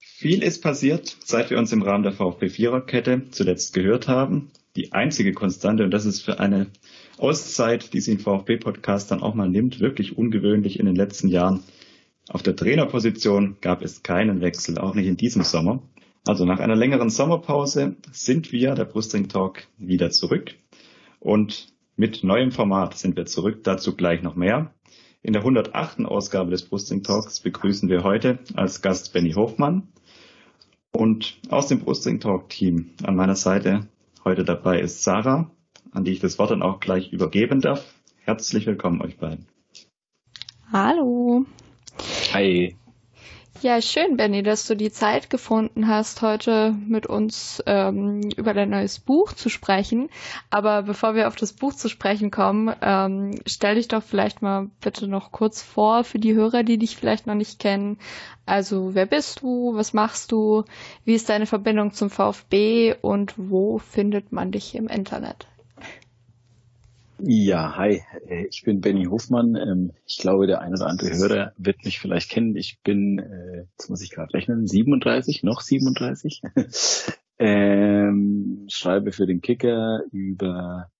Viel ist passiert, seit wir uns im Rahmen der VfB Viererkette zuletzt gehört haben. Die einzige Konstante, und das ist für eine Auszeit, die sich ein VfB-Podcast dann auch mal nimmt, wirklich ungewöhnlich in den letzten Jahren. Auf der Trainerposition gab es keinen Wechsel, auch nicht in diesem Sommer. Also nach einer längeren Sommerpause sind wir, der Brustring Talk, wieder zurück. Und mit neuem Format sind wir zurück, dazu gleich noch mehr. In der 108. Ausgabe des Brustring Talks begrüßen wir heute als Gast Benny Hofmann. Und aus dem Brustring Talk Team an meiner Seite heute dabei ist Sarah, an die ich das Wort dann auch gleich übergeben darf. Herzlich willkommen euch beiden. Hallo. Hi. Ja, schön, Benny, dass du die Zeit gefunden hast, heute mit uns ähm, über dein neues Buch zu sprechen. Aber bevor wir auf das Buch zu sprechen kommen, ähm, stell dich doch vielleicht mal bitte noch kurz vor für die Hörer, die dich vielleicht noch nicht kennen. Also, wer bist du? Was machst du? Wie ist deine Verbindung zum VfB? Und wo findet man dich im Internet? Ja, hi, äh, ich bin Benny Hofmann. Ähm, ich glaube, der eine oder andere Hörer wird mich vielleicht kennen. Ich bin, äh, jetzt muss ich gerade rechnen, 37, noch 37. ähm, schreibe für den Kicker über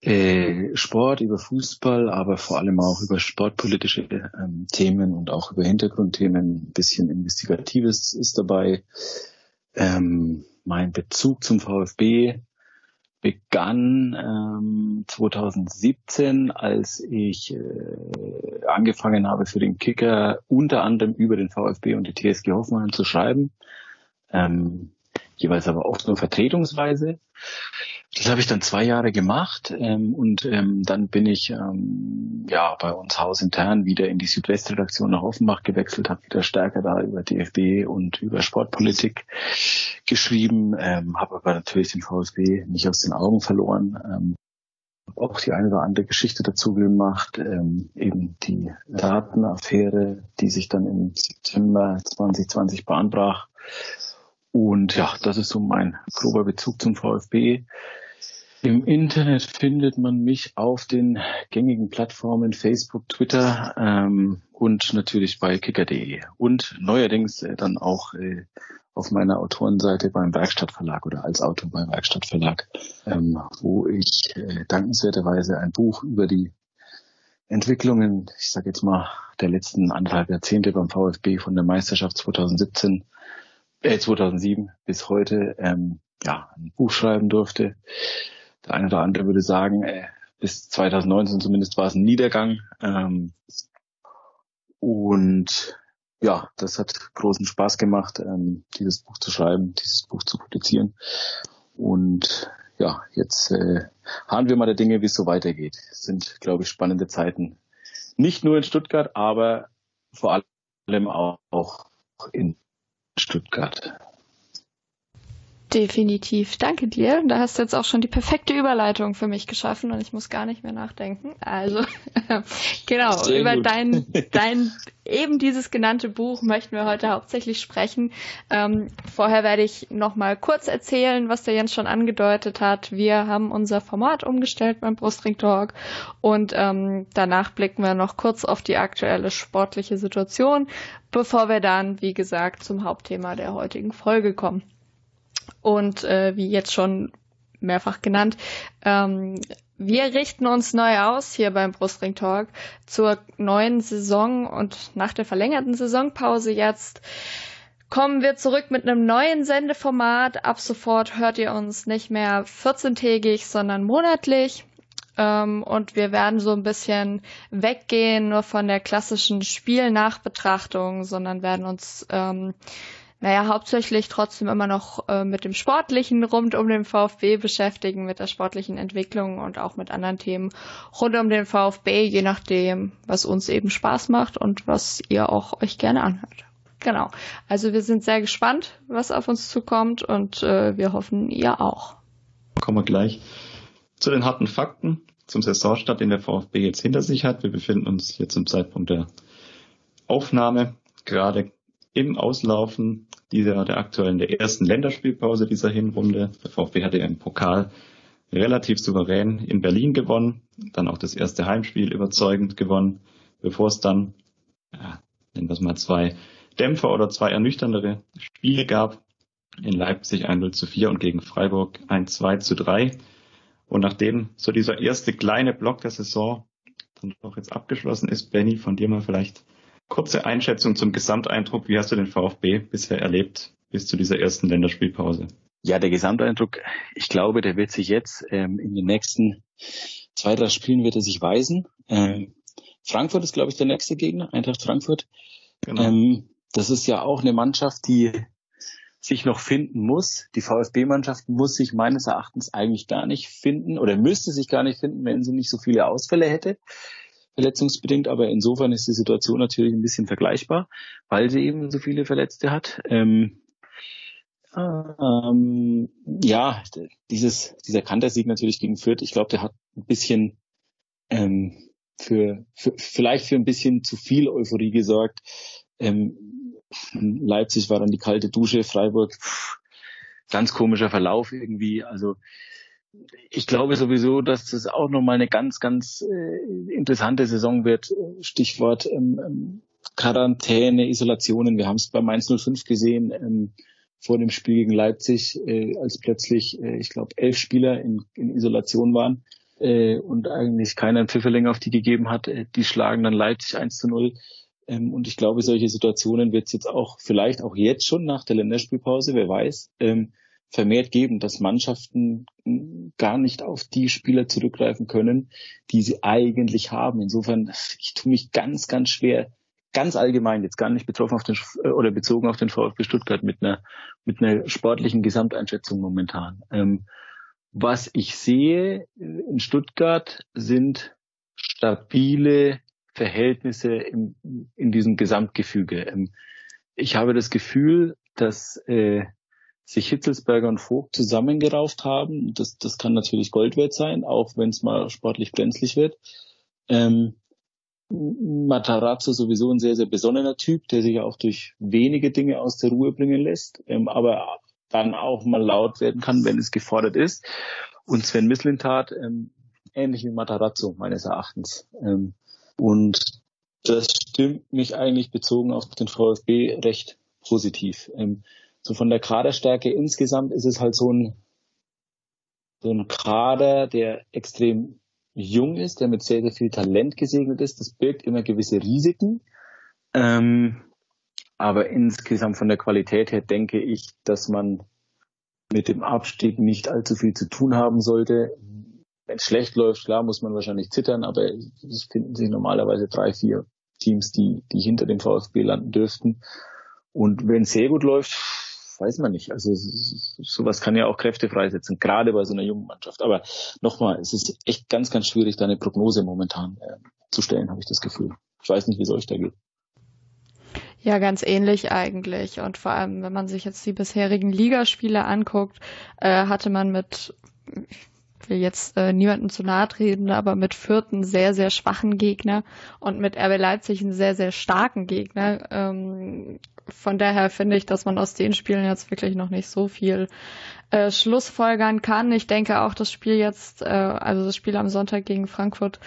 äh, Sport, über Fußball, aber vor allem auch über sportpolitische ähm, Themen und auch über Hintergrundthemen. Ein bisschen Investigatives ist dabei. Ähm, mein Bezug zum VfB begann ähm, 2017, als ich äh, angefangen habe für den Kicker unter anderem über den VfB und die TSG Hoffenheim zu schreiben. Ähm, jeweils aber oft nur vertretungsweise. Das habe ich dann zwei Jahre gemacht ähm, und ähm, dann bin ich ähm, ja bei uns hausintern wieder in die Südwestredaktion nach Offenbach gewechselt, habe wieder stärker da über DFB und über Sportpolitik geschrieben, ähm, habe aber natürlich den VSB nicht aus den Augen verloren. Ähm, auch die eine oder andere Geschichte dazu gemacht, ähm, eben die Datenaffäre, die sich dann im September 2020 bahnbrach. Und ja, das ist so mein grober Bezug zum VfB. Im Internet findet man mich auf den gängigen Plattformen Facebook, Twitter ähm, und natürlich bei kicker.de und neuerdings äh, dann auch äh, auf meiner Autorenseite beim Werkstattverlag oder als Autor beim Werkstattverlag, ähm, wo ich äh, dankenswerterweise ein Buch über die Entwicklungen, ich sage jetzt mal, der letzten anderthalb Jahrzehnte beim VfB von der Meisterschaft 2017, äh, 2007 bis heute ähm, ja, ein Buch schreiben durfte der eine oder andere würde sagen, äh, bis 2019 zumindest war es ein Niedergang. Ähm, und ja, das hat großen Spaß gemacht, ähm, dieses Buch zu schreiben, dieses Buch zu publizieren. Und ja, jetzt äh, harren wir mal der Dinge, wie es so weitergeht. Es sind, glaube ich, spannende Zeiten. Nicht nur in Stuttgart, aber vor allem auch in Stuttgart. Definitiv. Danke dir. Da hast du jetzt auch schon die perfekte Überleitung für mich geschaffen und ich muss gar nicht mehr nachdenken. Also, genau, Sehr über gut. dein, dein eben dieses genannte Buch möchten wir heute hauptsächlich sprechen. Ähm, vorher werde ich noch mal kurz erzählen, was der Jens schon angedeutet hat. Wir haben unser Format umgestellt beim Brustring Talk und ähm, danach blicken wir noch kurz auf die aktuelle sportliche Situation, bevor wir dann, wie gesagt, zum Hauptthema der heutigen Folge kommen. Und äh, wie jetzt schon mehrfach genannt, ähm, wir richten uns neu aus hier beim Brustring Talk zur neuen Saison und nach der verlängerten Saisonpause jetzt kommen wir zurück mit einem neuen Sendeformat. Ab sofort hört ihr uns nicht mehr 14-tägig, sondern monatlich. Ähm, und wir werden so ein bisschen weggehen nur von der klassischen Spielnachbetrachtung, sondern werden uns ähm, naja, hauptsächlich trotzdem immer noch äh, mit dem Sportlichen rund um den VfB beschäftigen, mit der sportlichen Entwicklung und auch mit anderen Themen rund um den VfB, je nachdem, was uns eben Spaß macht und was ihr auch euch gerne anhört. Genau. Also wir sind sehr gespannt, was auf uns zukommt und äh, wir hoffen, ihr auch. Kommen wir gleich zu den harten Fakten zum Saisonstart, den der VfB jetzt hinter sich hat. Wir befinden uns hier zum Zeitpunkt der Aufnahme, gerade im Auslaufen dieser, der aktuellen, der ersten Länderspielpause dieser Hinrunde. Der VfB hatte im Pokal relativ souverän in Berlin gewonnen, dann auch das erste Heimspiel überzeugend gewonnen, bevor es dann, ja, nennen wir es mal zwei Dämpfer oder zwei ernüchterndere Spiele gab. In Leipzig 1-0 zu 4 und gegen Freiburg 1-2 zu 3. Und nachdem so dieser erste kleine Block der Saison dann doch jetzt abgeschlossen ist, Benny, von dir mal vielleicht kurze Einschätzung zum Gesamteindruck. Wie hast du den VfB bisher erlebt bis zu dieser ersten Länderspielpause? Ja, der Gesamteindruck, ich glaube, der wird sich jetzt ähm, in den nächsten zwei, drei Spielen wird er sich weisen. Ähm, Frankfurt ist, glaube ich, der nächste Gegner, Eintracht Frankfurt. Genau. Ähm, das ist ja auch eine Mannschaft, die sich noch finden muss. Die VfB-Mannschaft muss sich meines Erachtens eigentlich gar nicht finden oder müsste sich gar nicht finden, wenn sie nicht so viele Ausfälle hätte, verletzungsbedingt. Aber insofern ist die Situation natürlich ein bisschen vergleichbar, weil sie eben so viele Verletzte hat. Ähm, ähm, ja, dieses, dieser Kantersieg natürlich gegen Fürth, ich glaube, der hat ein bisschen ähm, für, für vielleicht für ein bisschen zu viel Euphorie gesorgt. Ähm, Leipzig war dann die kalte Dusche, Freiburg pff, ganz komischer Verlauf irgendwie. Also ich glaube sowieso, dass das auch nochmal eine ganz, ganz äh, interessante Saison wird. Stichwort ähm, ähm Quarantäne, Isolationen. Wir haben es beim 105 gesehen. Ähm, vor dem Spiel gegen Leipzig, äh, als plötzlich, äh, ich glaube, elf Spieler in, in Isolation waren äh, und eigentlich keiner Pfifferling auf die gegeben hat. Äh, die schlagen dann Leipzig 1 zu 0. Ähm, und ich glaube, solche Situationen wird es jetzt auch, vielleicht auch jetzt schon nach der Länderspielpause, wer weiß, ähm, vermehrt geben, dass Mannschaften hm, gar nicht auf die Spieler zurückgreifen können, die sie eigentlich haben. Insofern, ich tue mich ganz, ganz schwer, ganz allgemein, jetzt gar nicht betroffen auf den äh, oder bezogen auf den VfB Stuttgart mit einer mit einer sportlichen Gesamteinschätzung momentan. Ähm, was ich sehe in Stuttgart sind stabile Verhältnisse im, in diesem Gesamtgefüge. Ähm, ich habe das Gefühl, dass äh, sich Hitzelsberger und Vogt zusammengerauft haben. Das, das kann natürlich Gold wert sein, auch wenn es mal sportlich brenzlig wird. Ähm, Matarazzo sowieso ein sehr, sehr besonnener Typ, der sich auch durch wenige Dinge aus der Ruhe bringen lässt, ähm, aber dann auch mal laut werden kann, wenn es gefordert ist. Und Sven Mislintat, ähm, ähnlich wie Matarazzo meines Erachtens. Ähm, und das stimmt mich eigentlich bezogen auf den VfB recht positiv. Ähm, so von der Kaderstärke insgesamt ist es halt so ein, so ein Kader, der extrem jung ist, der mit sehr, sehr viel Talent gesegnet ist. Das birgt immer gewisse Risiken. Ähm, aber insgesamt von der Qualität her denke ich, dass man mit dem Abstieg nicht allzu viel zu tun haben sollte. Wenn es schlecht läuft, klar, muss man wahrscheinlich zittern, aber es finden sich normalerweise drei, vier Teams, die, die hinter dem VfB landen dürften. Und wenn es sehr gut läuft, weiß man nicht. Also sowas kann ja auch Kräfte freisetzen, gerade bei so einer jungen Mannschaft. Aber nochmal, es ist echt ganz, ganz schwierig, da eine Prognose momentan äh, zu stellen, habe ich das Gefühl. Ich weiß nicht, wie es euch da geht. Ja, ganz ähnlich eigentlich. Und vor allem, wenn man sich jetzt die bisherigen Ligaspiele anguckt, äh, hatte man mit, ich will jetzt äh, niemandem zu nahe treten, aber mit vierten sehr, sehr schwachen Gegner und mit RB Leipzig einen sehr, sehr starken Gegner. Ähm, von daher finde ich, dass man aus den Spielen jetzt wirklich noch nicht so viel äh, Schlussfolgern kann. Ich denke auch, das Spiel jetzt, äh, also das Spiel am Sonntag gegen Frankfurt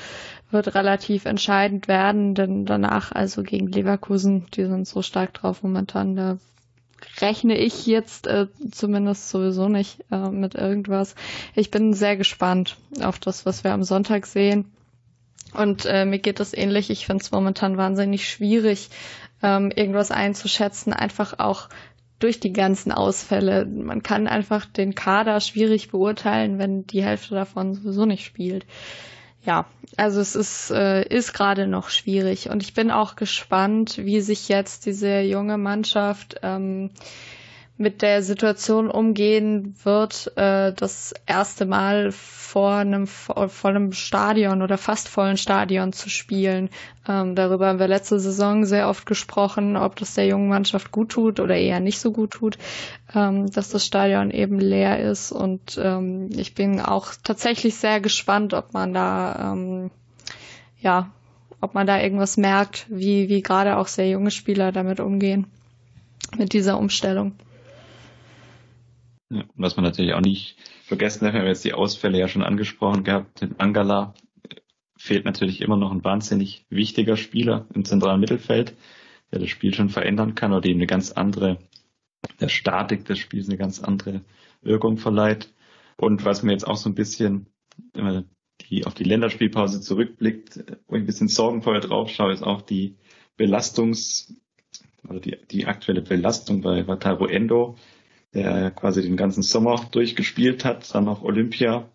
wird relativ entscheidend werden, denn danach also gegen Leverkusen, die sind so stark drauf momentan, da rechne ich jetzt äh, zumindest sowieso nicht äh, mit irgendwas. Ich bin sehr gespannt auf das, was wir am Sonntag sehen. Und äh, mir geht das ähnlich. Ich finde es momentan wahnsinnig schwierig, ähm, irgendwas einzuschätzen, einfach auch durch die ganzen Ausfälle. Man kann einfach den Kader schwierig beurteilen, wenn die Hälfte davon sowieso nicht spielt. Ja, also es ist, äh, ist gerade noch schwierig und ich bin auch gespannt, wie sich jetzt diese junge Mannschaft ähm, mit der Situation umgehen wird, äh, das erste Mal vor einem vollen Stadion oder fast vollen Stadion zu spielen. Ähm, darüber haben wir letzte Saison sehr oft gesprochen, ob das der jungen Mannschaft gut tut oder eher nicht so gut tut, ähm, dass das Stadion eben leer ist. Und ähm, ich bin auch tatsächlich sehr gespannt, ob man da ähm, ja ob man da irgendwas merkt, wie, wie gerade auch sehr junge Spieler damit umgehen, mit dieser Umstellung. Ja, was man natürlich auch nicht vergessen darf, wir haben jetzt die Ausfälle ja schon angesprochen gehabt. In Angala fehlt natürlich immer noch ein wahnsinnig wichtiger Spieler im zentralen Mittelfeld, der das Spiel schon verändern kann oder ihm eine ganz andere, der Statik des Spiels eine ganz andere Wirkung verleiht. Und was mir jetzt auch so ein bisschen, wenn man die auf die Länderspielpause zurückblickt, wo ich ein bisschen sorgenvoll drauf schaue, ist auch die Belastungs, also die, die aktuelle Belastung bei Wataru Endo, der quasi den ganzen Sommer durchgespielt hat, dann auch Olympia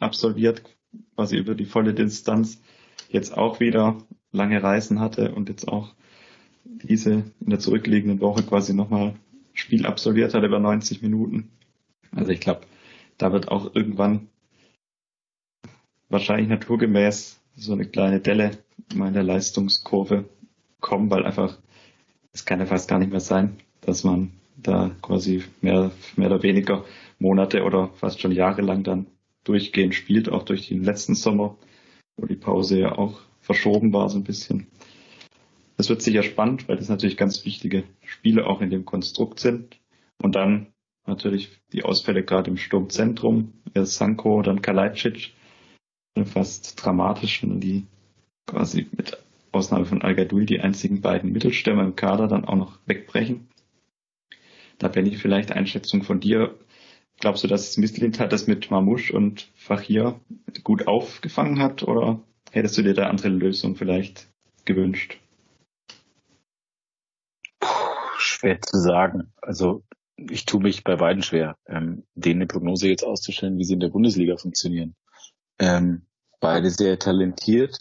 absolviert, quasi über die volle Distanz, jetzt auch wieder lange Reisen hatte und jetzt auch diese in der zurückliegenden Woche quasi nochmal Spiel absolviert hat über 90 Minuten. Also ich glaube, da wird auch irgendwann wahrscheinlich naturgemäß so eine kleine Delle in der Leistungskurve kommen, weil einfach, es kann ja fast gar nicht mehr sein, dass man da quasi mehr, mehr oder weniger Monate oder fast schon Jahre lang dann durchgehend spielt, auch durch den letzten Sommer, wo die Pause ja auch verschoben war so ein bisschen. Das wird sicher spannend, weil das natürlich ganz wichtige Spiele auch in dem Konstrukt sind. Und dann natürlich die Ausfälle gerade im Sturmzentrum, erst Sanko, dann Kalajdzic, fast dramatisch, wenn die quasi mit Ausnahme von al die einzigen beiden Mittelstürmer im Kader dann auch noch wegbrechen. Da bin ich vielleicht Einschätzung von dir. Glaubst du, dass Mislintat das mit Mamouche und Fachir gut aufgefangen hat oder hättest du dir da andere Lösung vielleicht gewünscht? Puh, schwer zu sagen. Also ich tue mich bei beiden schwer, ähm, denen eine Prognose jetzt auszustellen, wie sie in der Bundesliga funktionieren. Ähm, beide sehr talentiert,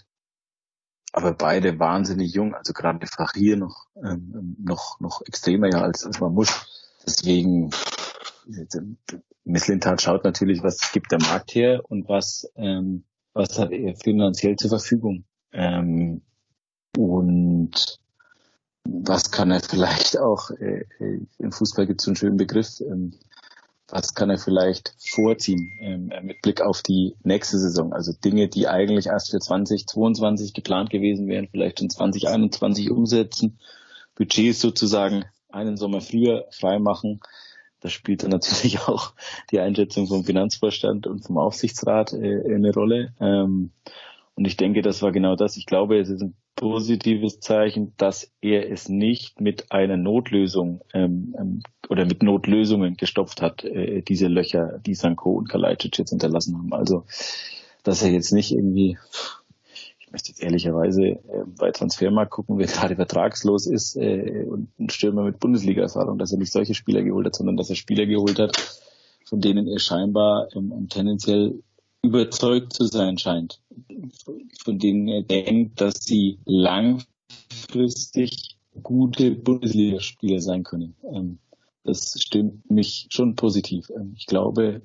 aber beide wahnsinnig jung. Also gerade Fachir noch ähm, noch noch extremer ja als, als Mamouche. Deswegen, Misslintat schaut natürlich, was gibt der Markt her und was, ähm, was hat er finanziell zur Verfügung. Ähm, und was kann er vielleicht auch, äh, äh, im Fußball gibt es einen schönen Begriff, ähm, was kann er vielleicht vorziehen ähm, mit Blick auf die nächste Saison? Also Dinge, die eigentlich erst für 2022 geplant gewesen wären, vielleicht in 2021 umsetzen. Budgets sozusagen einen Sommer früher freimachen. Da spielt dann natürlich auch die Einschätzung vom Finanzvorstand und vom Aufsichtsrat äh, eine Rolle. Ähm, und ich denke, das war genau das. Ich glaube, es ist ein positives Zeichen, dass er es nicht mit einer Notlösung ähm, ähm oder mit Notlösungen gestopft hat, äh, diese Löcher, die Sanko und Kalajdzic jetzt hinterlassen haben. Also, dass er jetzt nicht irgendwie möchte jetzt ehrlicherweise äh, bei Transfermarkt gucken, wer gerade vertragslos ist äh, und ein Stürmer mit Bundesliga-Erfahrung, dass er nicht solche Spieler geholt hat, sondern dass er Spieler geholt hat, von denen er scheinbar ähm, tendenziell überzeugt zu sein scheint, von denen er denkt, dass sie langfristig gute Bundesligaspieler sein können. Ähm, das stimmt mich schon positiv. Ähm, ich glaube,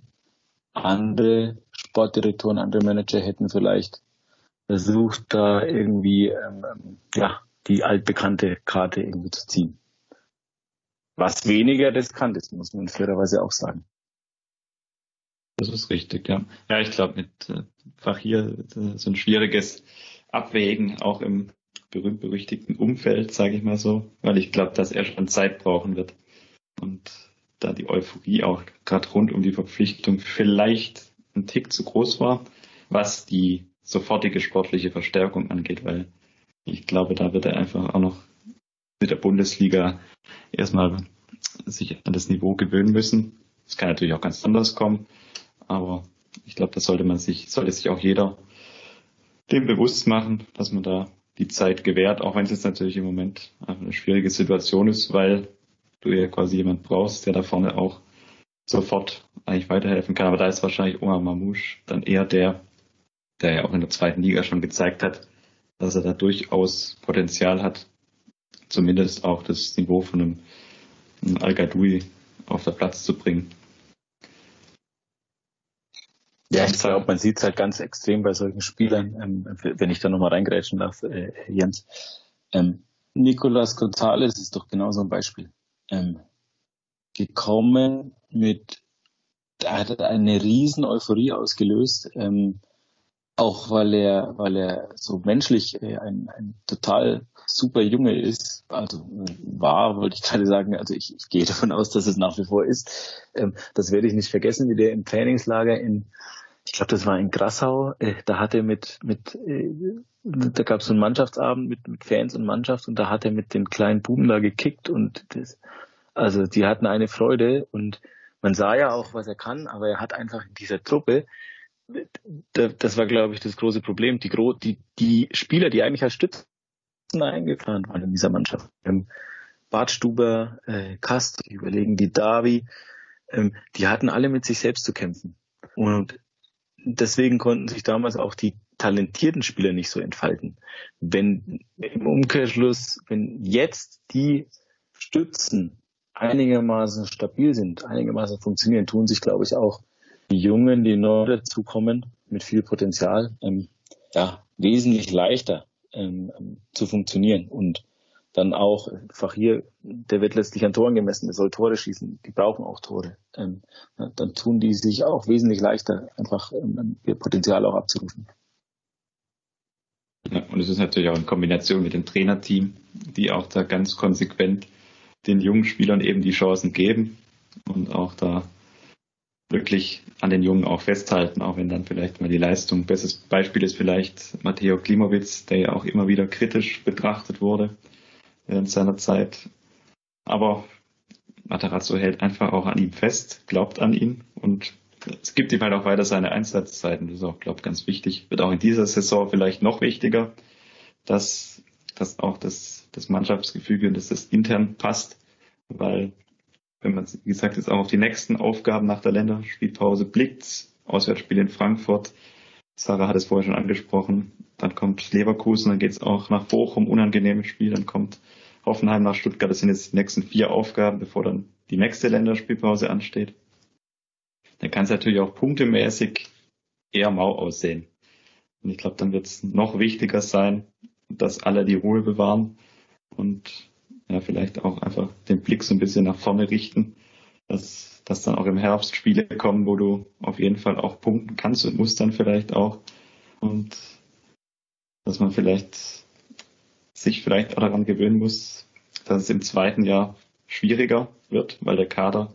andere Sportdirektoren, andere Manager hätten vielleicht versucht da irgendwie ähm, ähm, ja die altbekannte Karte irgendwie zu ziehen. Was weniger riskant ist, muss man fairerweise auch sagen. Das ist richtig, ja. Ja, ich glaube, mit äh, Fachir äh, so ein schwieriges Abwägen, auch im berühmt-berüchtigten Umfeld, sage ich mal so, weil ich glaube, dass er schon Zeit brauchen wird. Und da die Euphorie auch gerade rund um die Verpflichtung vielleicht ein Tick zu groß war, was die sofortige sportliche Verstärkung angeht, weil ich glaube, da wird er einfach auch noch mit der Bundesliga erstmal sich an das Niveau gewöhnen müssen. Es kann natürlich auch ganz anders kommen, aber ich glaube, da sollte man sich, sollte sich auch jeder dem bewusst machen, dass man da die Zeit gewährt, auch wenn es jetzt natürlich im Moment eine schwierige Situation ist, weil du ja quasi jemand brauchst, der da vorne auch sofort eigentlich weiterhelfen kann. Aber da ist wahrscheinlich Omar Mamouche dann eher der, der ja auch in der zweiten Liga schon gezeigt hat, dass er da durchaus Potenzial hat, zumindest auch das Niveau von einem, einem Al-Gadoui auf der Platz zu bringen. Ja, ich glaube, man sieht es halt ganz extrem bei solchen Spielern, ähm, wenn ich da nochmal reingrätschen darf, äh, Jens. Ähm, Nicolas Gonzalez ist doch genauso ein Beispiel. Ähm, gekommen mit, da hat eine riesen Euphorie ausgelöst. Ähm, auch weil er, weil er so menschlich äh, ein, ein total super Junge ist, also äh, war, wollte ich gerade sagen, also ich, ich gehe davon aus, dass es nach wie vor ist. Ähm, das werde ich nicht vergessen, wie der im Trainingslager in, ich glaube, das war in Grassau, äh, da hat er mit, mit äh, da gab es so einen Mannschaftsabend mit, mit Fans und Mannschaft und da hat er mit den kleinen Buben da gekickt und das, also die hatten eine Freude und man sah ja auch, was er kann, aber er hat einfach in dieser Truppe das war, glaube ich, das große Problem. Die, die, die Spieler, die eigentlich als Stützen eingeplant waren in dieser Mannschaft, ähm, Bart Stuber, äh, Kast, überlegen die Davi, ähm, die hatten alle mit sich selbst zu kämpfen. Und deswegen konnten sich damals auch die talentierten Spieler nicht so entfalten. Wenn im Umkehrschluss, wenn jetzt die Stützen einigermaßen stabil sind, einigermaßen funktionieren, tun sich, glaube ich, auch die Jungen, die neu dazukommen, mit viel Potenzial, ähm, ja, wesentlich leichter ähm, zu funktionieren und dann auch einfach hier, der wird letztlich an Toren gemessen, der soll Tore schießen, die brauchen auch Tore. Ähm, dann tun die sich auch wesentlich leichter, einfach ähm, ihr Potenzial auch abzurufen. Ja, und es ist natürlich auch in Kombination mit dem Trainerteam, die auch da ganz konsequent den jungen Spielern eben die Chancen geben und auch da wirklich an den Jungen auch festhalten, auch wenn dann vielleicht mal die Leistung, bestes Beispiel ist vielleicht Matteo Klimowitz, der ja auch immer wieder kritisch betrachtet wurde während seiner Zeit. Aber Matarazzo hält einfach auch an ihm fest, glaubt an ihn und es gibt ihm halt auch weiter seine Einsatzzeiten. Das ist auch, glaube ich, ganz wichtig. Wird auch in dieser Saison vielleicht noch wichtiger, dass, dass auch das, das Mannschaftsgefüge und dass das intern passt, weil wenn man, wie gesagt, jetzt auch auf die nächsten Aufgaben nach der Länderspielpause blickt, Auswärtsspiel in Frankfurt, Sarah hat es vorher schon angesprochen, dann kommt Leverkusen, dann geht es auch nach Bochum, unangenehmes Spiel, dann kommt Hoffenheim nach Stuttgart, das sind jetzt die nächsten vier Aufgaben, bevor dann die nächste Länderspielpause ansteht. Dann kann es natürlich auch punktemäßig eher mau aussehen. Und ich glaube, dann wird es noch wichtiger sein, dass alle die Ruhe bewahren und ja, vielleicht auch einfach den Blick so ein bisschen nach vorne richten, dass, dass dann auch im Herbst Spiele kommen, wo du auf jeden Fall auch punkten kannst und musst dann vielleicht auch. Und dass man vielleicht sich vielleicht auch daran gewöhnen muss, dass es im zweiten Jahr schwieriger wird, weil der Kader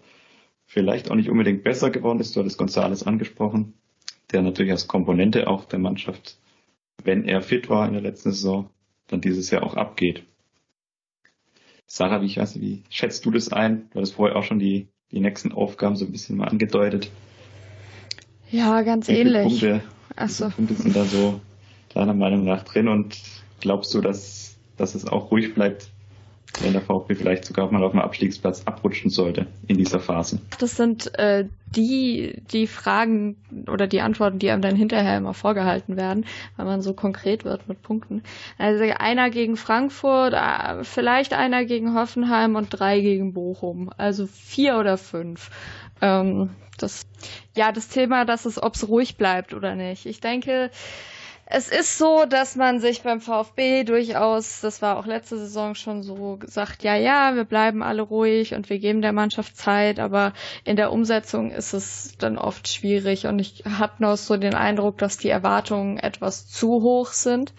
vielleicht auch nicht unbedingt besser geworden ist. Du hattest Gonzales angesprochen, der natürlich als Komponente auch der Mannschaft, wenn er fit war in der letzten Saison, dann dieses Jahr auch abgeht. Sarah, wie, ich weiß, wie schätzt du das ein? Du hattest vorher auch schon die, die nächsten Aufgaben so ein bisschen mal angedeutet. Ja, ganz wie ähnlich. Punkte, Achso. Punkte sind da so deiner Meinung nach drin und glaubst du, dass, dass es auch ruhig bleibt wenn der VfB vielleicht sogar mal auf dem Abstiegsplatz abrutschen sollte in dieser Phase. Das sind äh, die, die Fragen oder die Antworten, die einem dann hinterher immer vorgehalten werden, weil man so konkret wird mit Punkten. Also einer gegen Frankfurt, äh, vielleicht einer gegen Hoffenheim und drei gegen Bochum. Also vier oder fünf. Ähm, das, ja, das Thema, dass es, ob es ruhig bleibt oder nicht. Ich denke, es ist so, dass man sich beim VfB durchaus, das war auch letzte Saison schon so gesagt, ja, ja, wir bleiben alle ruhig und wir geben der Mannschaft Zeit, aber in der Umsetzung ist es dann oft schwierig und ich habe noch so den Eindruck, dass die Erwartungen etwas zu hoch sind.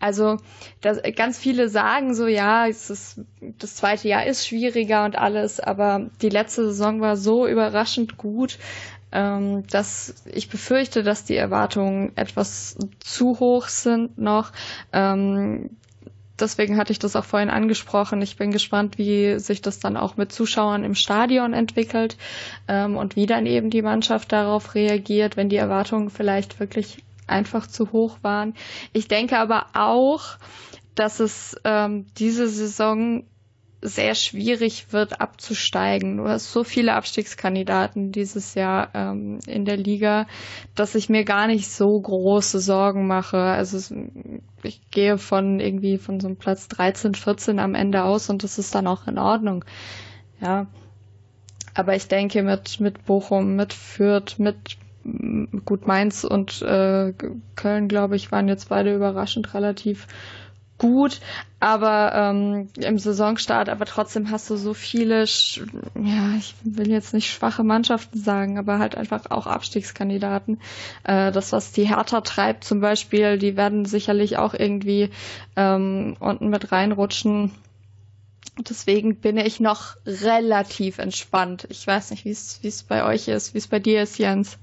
Also das, ganz viele sagen so, ja, ist, das zweite Jahr ist schwieriger und alles, aber die letzte Saison war so überraschend gut, ähm, dass ich befürchte, dass die Erwartungen etwas zu hoch sind noch. Ähm, deswegen hatte ich das auch vorhin angesprochen. Ich bin gespannt, wie sich das dann auch mit Zuschauern im Stadion entwickelt ähm, und wie dann eben die Mannschaft darauf reagiert, wenn die Erwartungen vielleicht wirklich einfach zu hoch waren. Ich denke aber auch, dass es ähm, diese Saison sehr schwierig wird abzusteigen. Du hast so viele Abstiegskandidaten dieses Jahr ähm, in der Liga, dass ich mir gar nicht so große Sorgen mache. Also ich gehe von irgendwie von so einem Platz 13, 14 am Ende aus und das ist dann auch in Ordnung. Ja. Aber ich denke mit, mit Bochum, mit Fürth, mit gut Mainz und äh, Köln, glaube ich, waren jetzt beide überraschend relativ gut, aber ähm, im Saisonstart, aber trotzdem hast du so viele, ja, ich will jetzt nicht schwache Mannschaften sagen, aber halt einfach auch Abstiegskandidaten. Äh, das, was die Hertha treibt zum Beispiel, die werden sicherlich auch irgendwie ähm, unten mit reinrutschen. Deswegen bin ich noch relativ entspannt. Ich weiß nicht, wie es bei euch ist, wie es bei dir ist, Jens.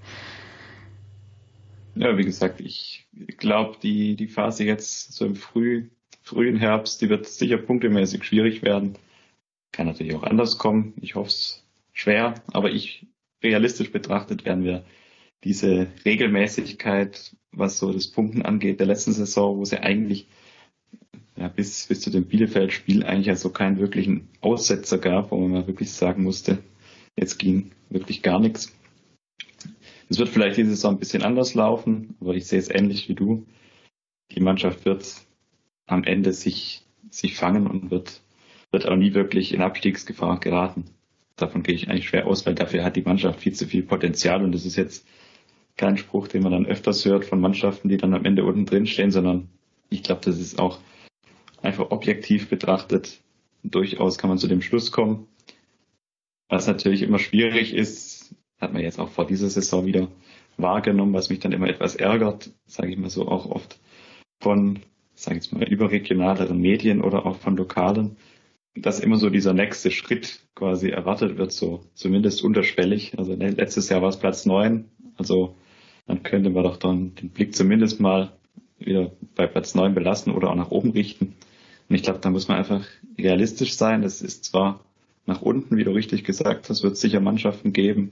Ja, wie gesagt, ich glaube, die, die Phase jetzt so im Früh, frühen Herbst, die wird sicher punktemäßig schwierig werden. Kann natürlich auch anders kommen. Ich hoffe es schwer, aber ich realistisch betrachtet werden wir diese Regelmäßigkeit, was so das Punkten angeht, der letzten Saison, wo sie eigentlich ja, bis, bis zu dem Bielefeld-Spiel eigentlich also keinen wirklichen Aussetzer gab, wo man mal wirklich sagen musste, jetzt ging wirklich gar nichts. Es wird vielleicht diese Saison ein bisschen anders laufen, aber ich sehe es ähnlich wie du. Die Mannschaft wird am Ende sich, sich fangen und wird, wird auch nie wirklich in Abstiegsgefahr geraten. Davon gehe ich eigentlich schwer aus, weil dafür hat die Mannschaft viel zu viel Potenzial und das ist jetzt kein Spruch, den man dann öfters hört von Mannschaften, die dann am Ende unten drin stehen, sondern ich glaube, das ist auch einfach objektiv betrachtet. Durchaus kann man zu dem Schluss kommen. Was natürlich immer schwierig ist, hat man jetzt auch vor dieser Saison wieder wahrgenommen, was mich dann immer etwas ärgert, sage ich mal so auch oft von, sage ich mal, überregionaleren Medien oder auch von lokalen, dass immer so dieser nächste Schritt quasi erwartet wird, so zumindest unterschwellig. Also letztes Jahr war es Platz neun, also dann könnte man doch dann den Blick zumindest mal wieder bei Platz neun belassen oder auch nach oben richten. Und ich glaube, da muss man einfach realistisch sein. Es ist zwar nach unten, wie du richtig gesagt hast, wird sicher Mannschaften geben,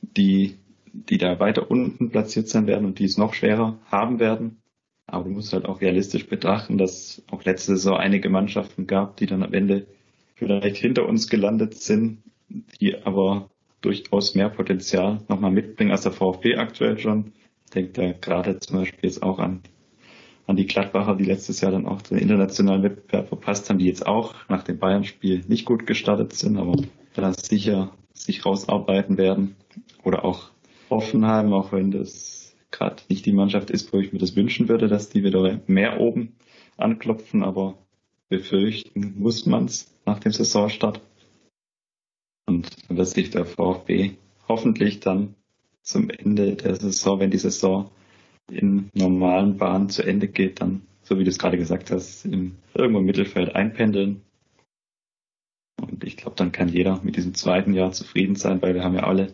die, die da weiter unten platziert sein werden und die es noch schwerer haben werden. Aber du musst halt auch realistisch betrachten, dass auch letzte Saison einige Mannschaften gab, die dann am Ende vielleicht hinter uns gelandet sind, die aber durchaus mehr Potenzial nochmal mitbringen als der VfB aktuell schon. Ich denke da gerade zum Beispiel jetzt auch an an die Gladbacher, die letztes Jahr dann auch den internationalen Wettbewerb verpasst haben, die jetzt auch nach dem Bayern-Spiel nicht gut gestartet sind, aber da sicher sich rausarbeiten werden. Oder auch Hoffenheim, auch wenn das gerade nicht die Mannschaft ist, wo ich mir das wünschen würde, dass die wieder mehr oben anklopfen, aber befürchten muss man's nach dem Saisonstart. Und wird sich der VfB hoffentlich dann zum Ende der Saison, wenn die Saison in normalen Bahnen zu Ende geht, dann, so wie du es gerade gesagt hast, im, irgendwo im Mittelfeld einpendeln. Und ich glaube, dann kann jeder mit diesem zweiten Jahr zufrieden sein, weil wir haben ja alle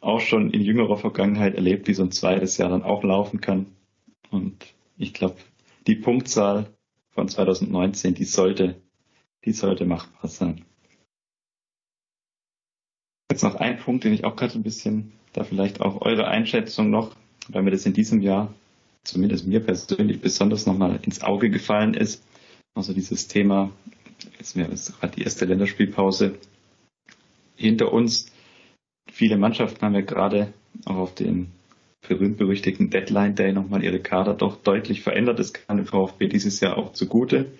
auch schon in jüngerer Vergangenheit erlebt, wie so ein zweites Jahr dann auch laufen kann. Und ich glaube, die Punktzahl von 2019, die sollte, die sollte machbar sein. Jetzt noch ein Punkt, den ich auch gerade ein bisschen, da vielleicht auch eure Einschätzung noch weil mir das in diesem Jahr, zumindest mir persönlich, besonders nochmal ins Auge gefallen ist. Also dieses Thema, jetzt wäre es gerade die erste Länderspielpause hinter uns. Viele Mannschaften haben ja gerade auch auf den berühmt-berüchtigten Deadline Day nochmal ihre Kader doch deutlich verändert. Das kann dem VfB dieses Jahr auch zugute.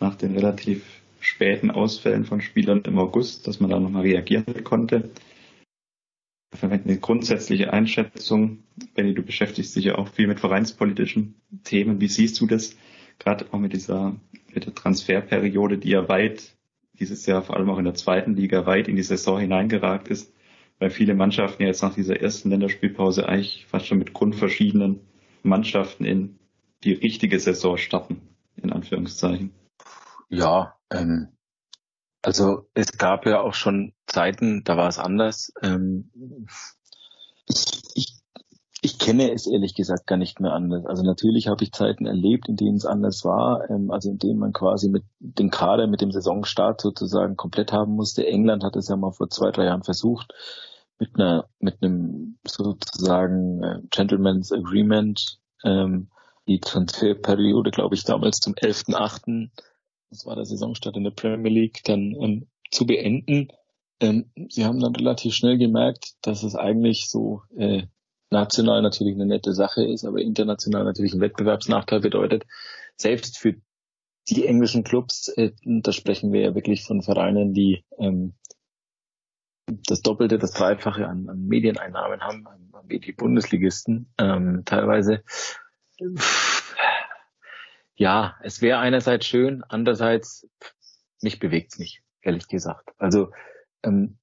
Nach den relativ späten Ausfällen von Spielern im August, dass man da nochmal reagieren konnte verwenden eine grundsätzliche Einschätzung. Benny, du beschäftigst dich ja auch viel mit vereinspolitischen Themen. Wie siehst du das? Gerade auch mit dieser, mit der Transferperiode, die ja weit, dieses Jahr vor allem auch in der zweiten Liga weit in die Saison hineingeragt ist, weil viele Mannschaften ja jetzt nach dieser ersten Länderspielpause eigentlich fast schon mit grundverschiedenen Mannschaften in die richtige Saison starten, in Anführungszeichen. Ja, ähm, also es gab ja auch schon Zeiten, da war es anders. Ähm, ich, ich, ich kenne es ehrlich gesagt gar nicht mehr anders. Also natürlich habe ich Zeiten erlebt, in denen es anders war, ähm, also in denen man quasi mit dem Kader, mit dem Saisonstart sozusagen komplett haben musste. England hat es ja mal vor zwei, drei Jahren versucht, mit einer, mit einem sozusagen äh, Gentleman's Agreement, ähm, die Transferperiode, glaube ich, damals zum 11.8 das war der Saisonstart in der Premier League, dann ähm, zu beenden. Ähm, sie haben dann relativ schnell gemerkt, dass es eigentlich so äh, national natürlich eine nette Sache ist, aber international natürlich einen Wettbewerbsnachteil bedeutet. Selbst für die englischen Clubs, äh, da sprechen wir ja wirklich von Vereinen, die ähm, das Doppelte, das Dreifache an, an Medieneinnahmen haben, wie die Bundesligisten ähm, teilweise ja, es wäre einerseits schön, andererseits mich bewegt's nicht, ehrlich gesagt. Also ähm,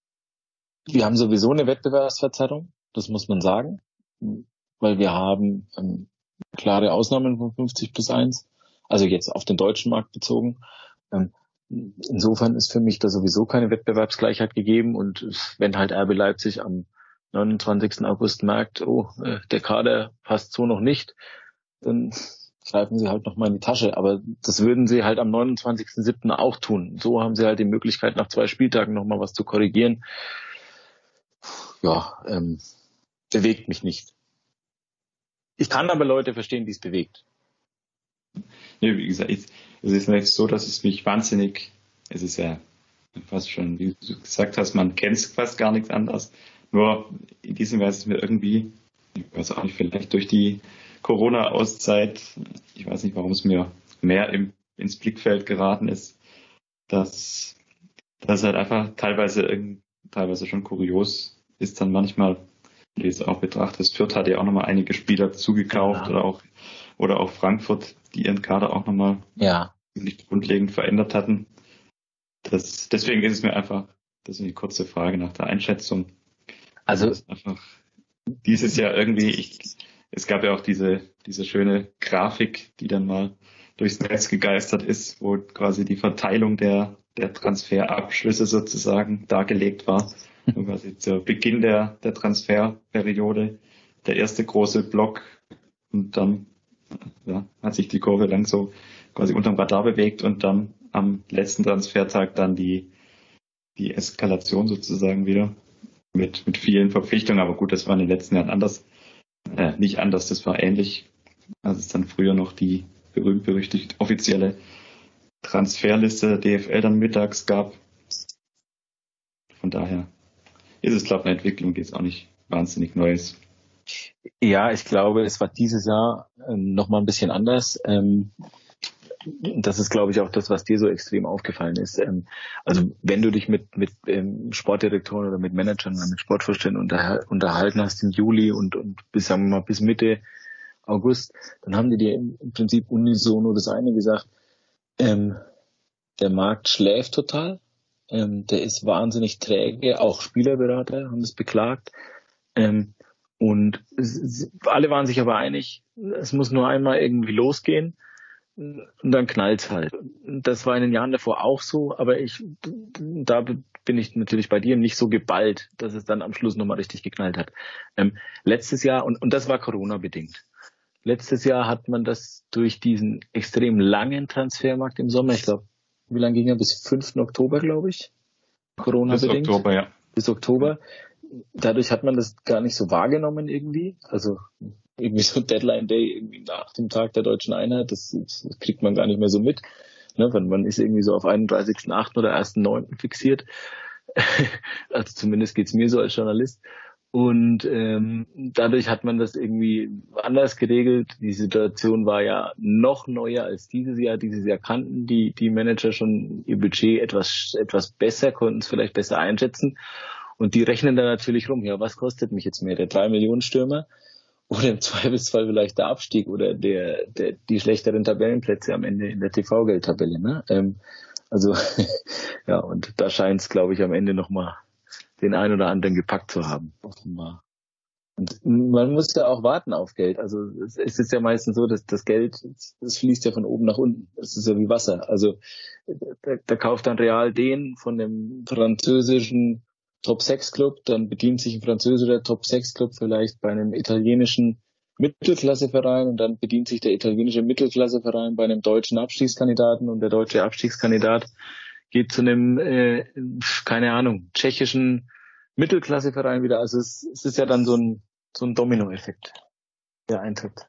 wir haben sowieso eine Wettbewerbsverzerrung, das muss man sagen, weil wir haben ähm, klare Ausnahmen von 50 plus 1, also jetzt auf den deutschen Markt bezogen. Ähm, insofern ist für mich da sowieso keine Wettbewerbsgleichheit gegeben und wenn halt RB Leipzig am 29. August merkt, oh, äh, der Kader passt so noch nicht, dann greifen sie halt nochmal in die Tasche. Aber das würden sie halt am 29.07. auch tun. So haben sie halt die Möglichkeit, nach zwei Spieltagen nochmal was zu korrigieren. Ja, ähm, bewegt mich nicht. Ich kann aber Leute verstehen, die es bewegt. Nee, wie gesagt, es ist nicht so, dass es mich wahnsinnig, es ist ja fast schon, wie du gesagt hast, man kennt fast gar nichts anderes. Nur in diesem Weise ist mir irgendwie, ich weiß auch nicht, vielleicht durch die Corona-Auszeit, ich weiß nicht, warum es mir mehr im, ins Blickfeld geraten ist, dass das halt einfach teilweise teilweise schon kurios ist dann manchmal, wie es auch betrachtet, Fürth hat ja auch nochmal einige Spieler zugekauft ja. oder auch oder auch Frankfurt, die ihren Kader auch nochmal ja. nicht grundlegend verändert hatten. Das, deswegen ist es mir einfach, das ist eine kurze Frage nach der Einschätzung. Also einfach dieses Jahr irgendwie, ich, es gab ja auch diese, diese schöne Grafik, die dann mal durchs Netz gegeistert ist, wo quasi die Verteilung der, der Transferabschlüsse sozusagen dargelegt war. Und quasi zu Beginn der, der Transferperiode der erste große Block und dann ja, hat sich die Kurve lang so quasi unterm Radar bewegt und dann am letzten Transfertag dann die, die Eskalation sozusagen wieder mit, mit vielen Verpflichtungen. Aber gut, das war in den letzten Jahren anders äh, nicht anders, das war ähnlich, als es dann früher noch die berühmt-berüchtigt offizielle Transferliste der DFL dann mittags gab. Von daher ist es, glaube ich, eine Entwicklung, die jetzt auch nicht wahnsinnig neu ist. Ja, ich glaube, es war dieses Jahr äh, noch mal ein bisschen anders. Ähm, das ist, glaube ich, auch das, was dir so extrem aufgefallen ist. Ähm, also wenn du dich mit, mit ähm, Sportdirektoren oder mit Managern oder mit Sportvorständen unter, unterhalten hast im Juli und, und bis, sagen wir mal, bis Mitte August, dann haben die dir im, im Prinzip unisono das eine gesagt, ähm, der Markt schläft total, ähm, der ist wahnsinnig träge, auch Spielerberater haben es beklagt. Ähm, und es, alle waren sich aber einig, es muss nur einmal irgendwie losgehen und dann knallt's halt. Das war in den Jahren davor auch so, aber ich, da bin ich natürlich bei dir nicht so geballt, dass es dann am Schluss nochmal richtig geknallt hat. Ähm, letztes Jahr, und, und das war Corona bedingt. Letztes Jahr hat man das durch diesen extrem langen Transfermarkt im Sommer, ich glaube, wie lange ging er? Bis 5. Oktober, glaube ich. Corona bedingt. Bis Oktober, ja. Bis Oktober. Dadurch hat man das gar nicht so wahrgenommen irgendwie. Also irgendwie so Deadline Day irgendwie nach dem Tag der deutschen Einheit, das, das kriegt man gar nicht mehr so mit. Ne, man ist irgendwie so auf 31.8. oder 1.9. fixiert. also zumindest geht's mir so als Journalist. Und ähm, dadurch hat man das irgendwie anders geregelt. Die Situation war ja noch neuer als dieses Jahr. Dieses Jahr kannten die, die Manager schon ihr Budget etwas, etwas besser, konnten es vielleicht besser einschätzen. Und die rechnen dann natürlich rum, ja, was kostet mich jetzt mehr? Der 3 Millionen Stürmer oder im Zweifelsfall vielleicht der Abstieg oder der, der die schlechteren Tabellenplätze am Ende in der TV-Geldtabelle. Ne? Ähm, also ja, und da scheint es, glaube ich, am Ende nochmal den einen oder anderen gepackt zu haben, offenbar. Und man muss ja auch warten auf Geld. Also es ist ja meistens so, dass das Geld, das fließt ja von oben nach unten. Das ist ja wie Wasser. Also da, da kauft dann Real den von dem französischen Top 6 Club, dann bedient sich ein französischer Top 6 Club vielleicht bei einem italienischen Mittelklasseverein und dann bedient sich der italienische Mittelklasseverein bei einem deutschen Abstiegskandidaten und der deutsche Abstiegskandidat geht zu einem, äh, keine Ahnung, tschechischen Mittelklasseverein wieder. Also es, es ist ja dann so ein, so ein Dominoeffekt, der eintritt.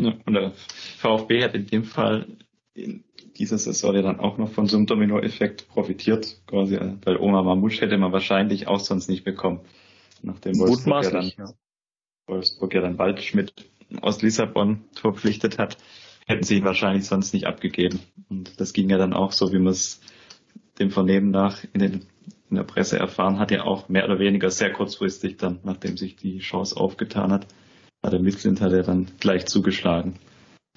Und der VfB hat in dem Fall in dieser Saison ja dann auch noch von so einem Dominoeffekt profitiert, quasi, weil Oma Mamouche hätte man wahrscheinlich auch sonst nicht bekommen. Nachdem Wolfsburg ja, dann, ja. Wolfsburg ja dann Waldschmidt aus Lissabon verpflichtet hat, hätten sie ihn wahrscheinlich sonst nicht abgegeben. Und das ging ja dann auch so, wie man es dem Vernehmen nach in, den, in der Presse erfahren hat, ja auch mehr oder weniger sehr kurzfristig dann, nachdem sich die Chance aufgetan hat. Der Midland hat er dann gleich zugeschlagen.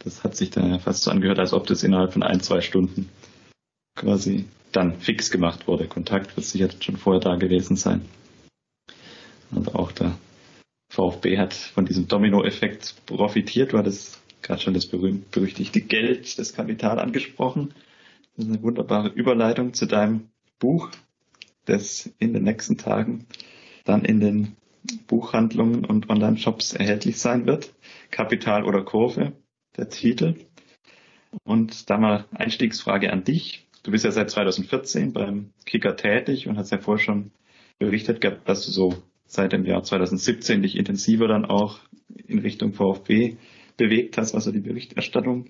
Das hat sich dann ja fast so angehört, als ob das innerhalb von ein, zwei Stunden quasi dann fix gemacht wurde. Kontakt wird sicher schon vorher da gewesen sein. Und auch der VfB hat von diesem Domino-Effekt profitiert. Du hattest gerade schon das berühmt-berüchtigte Geld, das Kapital angesprochen. Das ist eine wunderbare Überleitung zu deinem Buch, das in den nächsten Tagen dann in den Buchhandlungen und Online-Shops erhältlich sein wird. Kapital oder Kurve, der Titel. Und da mal Einstiegsfrage an dich. Du bist ja seit 2014 beim Kicker tätig und hast ja vorher schon berichtet gehabt, dass du so seit dem Jahr 2017 dich intensiver dann auch in Richtung VfB bewegt hast, was so die Berichterstattung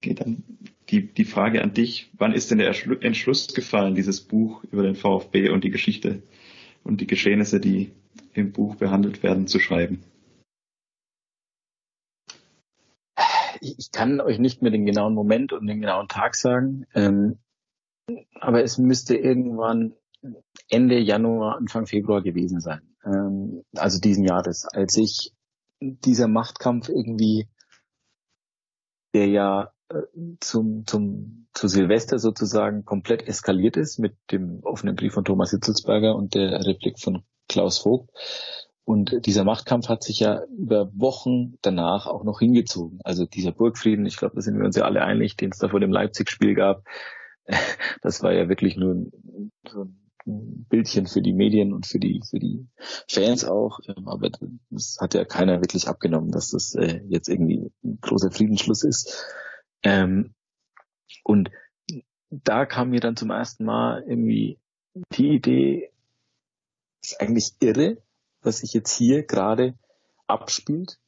geht. Dann die, die Frage an dich, wann ist denn der Entschluss gefallen, dieses Buch über den VfB und die Geschichte und die Geschehnisse, die im Buch behandelt werden, zu schreiben? Ich kann euch nicht mehr den genauen Moment und den genauen Tag sagen, ähm, aber es müsste irgendwann Ende Januar, Anfang Februar gewesen sein. Ähm, also diesen Jahres, als ich dieser Machtkampf irgendwie, der ja äh, zum, zum, zu Silvester sozusagen komplett eskaliert ist mit dem offenen Brief von Thomas Hitzelsberger und der Replik von Klaus Vogt. Und dieser Machtkampf hat sich ja über Wochen danach auch noch hingezogen. Also dieser Burgfrieden, ich glaube, da sind wir uns ja alle einig, den es da vor dem Leipzig-Spiel gab, das war ja wirklich nur so ein Bildchen für die Medien und für die für die Fans auch. Ähm, aber das hat ja keiner wirklich abgenommen, dass das äh, jetzt irgendwie ein großer Friedensschluss ist. Ähm, und da kam mir dann zum ersten Mal irgendwie die Idee, ist eigentlich irre, was sich jetzt hier gerade abspielt,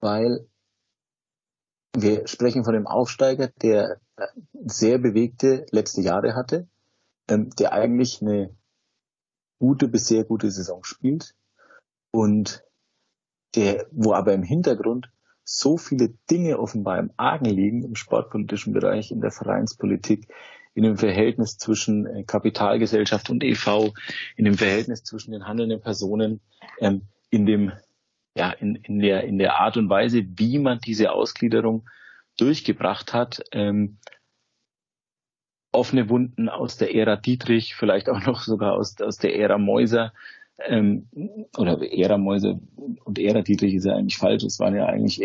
weil wir sprechen von dem Aufsteiger, der äh, sehr bewegte letzte Jahre hatte, ähm, der eigentlich eine gute bis sehr gute Saison spielt und der, wo aber im Hintergrund so viele Dinge offenbar im Argen liegen im sportpolitischen Bereich, in der Vereinspolitik, in dem Verhältnis zwischen äh, Kapitalgesellschaft und EV, in dem Verhältnis zwischen den handelnden Personen, ähm, in dem ja in, in der in der Art und Weise, wie man diese Ausgliederung durchgebracht hat, ähm, offene Wunden aus der Ära Dietrich, vielleicht auch noch sogar aus, aus der Ära Mäuser, ähm, oder Ära Mäuser und Ära Dietrich ist ja eigentlich falsch. Es waren ja eigentlich,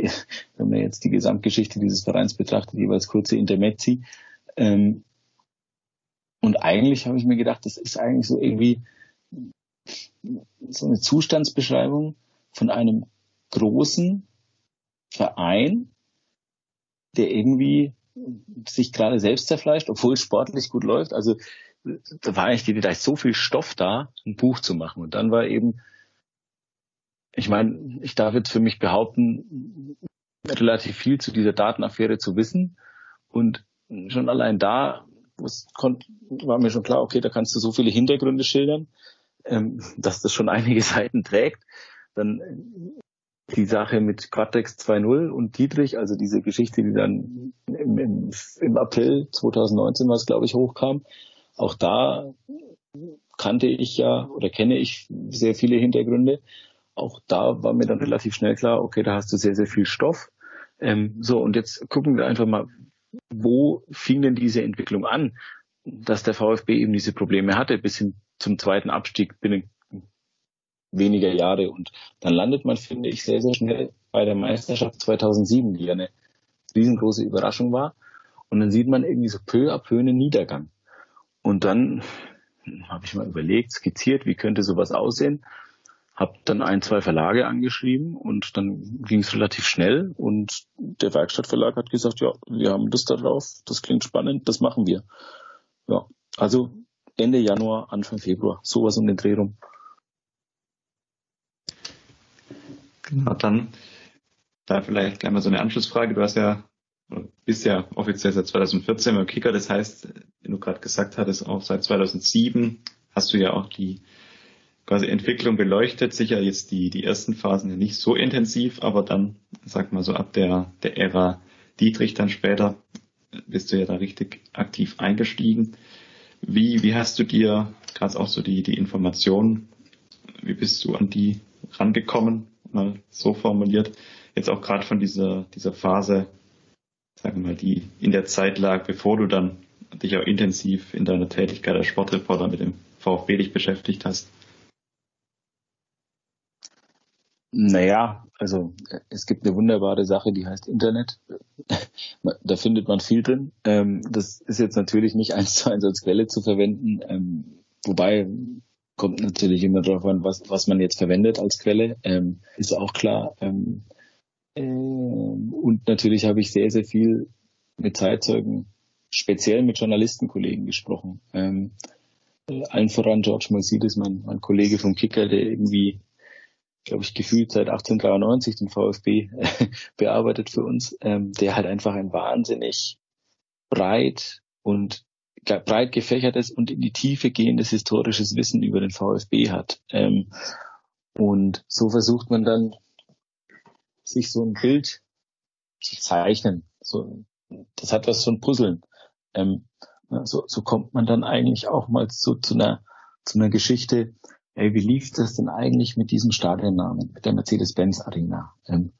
wenn man jetzt die Gesamtgeschichte dieses Vereins betrachtet, jeweils kurze Intermezzi. Ähm, und eigentlich habe ich mir gedacht, das ist eigentlich so irgendwie so eine Zustandsbeschreibung von einem großen Verein, der irgendwie sich gerade selbst zerfleischt, obwohl es sportlich gut läuft. Also da war eigentlich da ist so viel Stoff da, ein Buch zu machen. Und dann war eben, ich meine, ich darf jetzt für mich behaupten, relativ viel zu dieser Datenaffäre zu wissen. Und schon allein da war mir schon klar, okay, da kannst du so viele Hintergründe schildern, ähm, dass das schon einige Seiten trägt. Dann die Sache mit Quatex 2.0 und Dietrich, also diese Geschichte, die dann im, im, im April 2019 was, glaube ich, hochkam, auch da kannte ich ja oder kenne ich sehr viele Hintergründe. Auch da war mir dann relativ schnell klar, okay, da hast du sehr, sehr viel Stoff. Ähm, so, und jetzt gucken wir einfach mal, wo fing denn diese Entwicklung an, dass der VfB eben diese Probleme hatte, bis hin zum zweiten Abstieg binnen weniger Jahre. Und dann landet man, finde ich, sehr, sehr schnell bei der Meisterschaft 2007, die ja eine riesengroße Überraschung war. Und dann sieht man irgendwie so peu à peu einen Niedergang. Und dann habe ich mal überlegt, skizziert, wie könnte sowas aussehen. Habe dann ein, zwei Verlage angeschrieben und dann ging es relativ schnell und der Werkstattverlag hat gesagt, ja, wir haben Lust darauf, das klingt spannend, das machen wir. Ja, also Ende Januar, Anfang Februar, sowas um den Dreh rum. Genau, dann da vielleicht gleich mal so eine Anschlussfrage. Du hast ja, bist ja offiziell seit 2014 beim Kicker, das heißt, wie du gerade gesagt hattest, auch seit 2007 hast du ja auch die quasi Entwicklung beleuchtet. Sicher jetzt die, die ersten Phasen nicht so intensiv, aber dann, sag mal so ab der, der Ära Dietrich dann später bist du ja da richtig aktiv eingestiegen. Wie, wie hast du dir gerade auch so die, die Informationen, wie bist du an die rangekommen? mal so formuliert, jetzt auch gerade von dieser, dieser Phase sagen wir mal, die in der Zeit lag, bevor du dann dich auch intensiv in deiner Tätigkeit als Sportreporter mit dem VfB dich beschäftigt hast? Naja, also es gibt eine wunderbare Sache, die heißt Internet. da findet man viel drin. Ähm, das ist jetzt natürlich nicht eins zu eins als Quelle zu verwenden, ähm, wobei kommt natürlich immer darauf an, was, was man jetzt verwendet als Quelle, ähm, ist auch klar. Äh, und natürlich habe ich sehr, sehr viel mit Zeitzeugen, speziell mit Journalistenkollegen gesprochen. Äh, allen voran George Mercedes, mein, mein Kollege vom Kicker, der irgendwie, glaube ich, gefühlt seit 1893 den VfB bearbeitet für uns, ähm, der halt einfach ein wahnsinnig breit und breit gefächertes und in die Tiefe gehendes historisches Wissen über den VfB hat. Ähm, und so versucht man dann, sich so ein Bild zu zeichnen. So, das hat was von Puzzeln. Ähm, so, so kommt man dann eigentlich auch mal so zu einer, zu einer Geschichte, ey, wie lief das denn eigentlich mit diesem Stadionnamen, mit der Mercedes-Benz Arena? Ähm,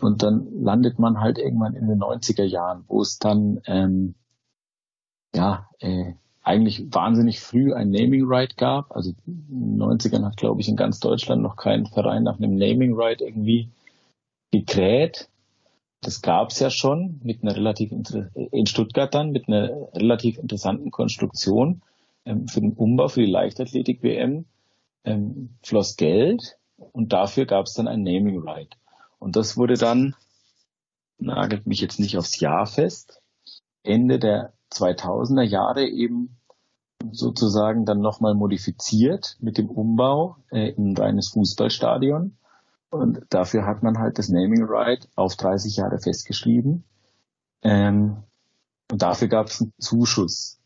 und dann landet man halt irgendwann in den 90er Jahren, wo es dann ähm, ja, äh, eigentlich wahnsinnig früh ein Naming Right gab. Also in den 90ern hat, glaube ich, in ganz Deutschland noch kein Verein nach einem Naming Right irgendwie gekräht. Das gab es ja schon mit einer relativ in Stuttgart dann mit einer relativ interessanten Konstruktion ähm, für den Umbau für die Leichtathletik WM ähm, floss Geld und dafür gab es dann ein Naming Right. Und das wurde dann nagelt mich jetzt nicht aufs Jahr fest. Ende der 2000er Jahre eben sozusagen dann nochmal modifiziert mit dem Umbau äh, in ein reines Fußballstadion. Und dafür hat man halt das Naming Right auf 30 Jahre festgeschrieben. Ähm, und dafür gab es einen Zuschuss.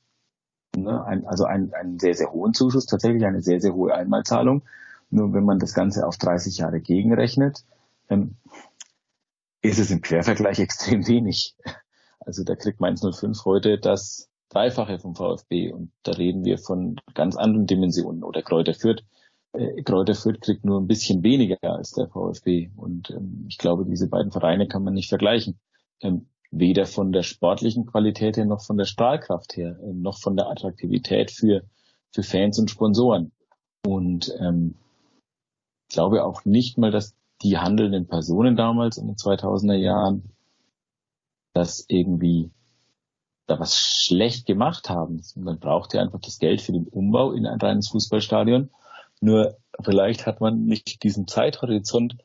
Ne? Ein, also einen, einen sehr, sehr hohen Zuschuss, tatsächlich eine sehr, sehr hohe Einmalzahlung. Nur wenn man das Ganze auf 30 Jahre gegenrechnet, ähm, ist es im Quervergleich extrem wenig. Also da kriegt Mainz 05 heute das Dreifache vom VfB und da reden wir von ganz anderen Dimensionen. Oder Kräuter Fürth. Äh, Kräuter Fürth kriegt nur ein bisschen weniger als der VfB und ähm, ich glaube, diese beiden Vereine kann man nicht vergleichen. Ähm, weder von der sportlichen Qualität her noch von der Strahlkraft her, äh, noch von der Attraktivität für, für Fans und Sponsoren. Und ähm, glaube auch nicht mal, dass die handelnden Personen damals in den 2000er Jahren das irgendwie da was schlecht gemacht haben. Man braucht ja einfach das Geld für den Umbau in ein reines Fußballstadion. Nur vielleicht hat man nicht diesen Zeithorizont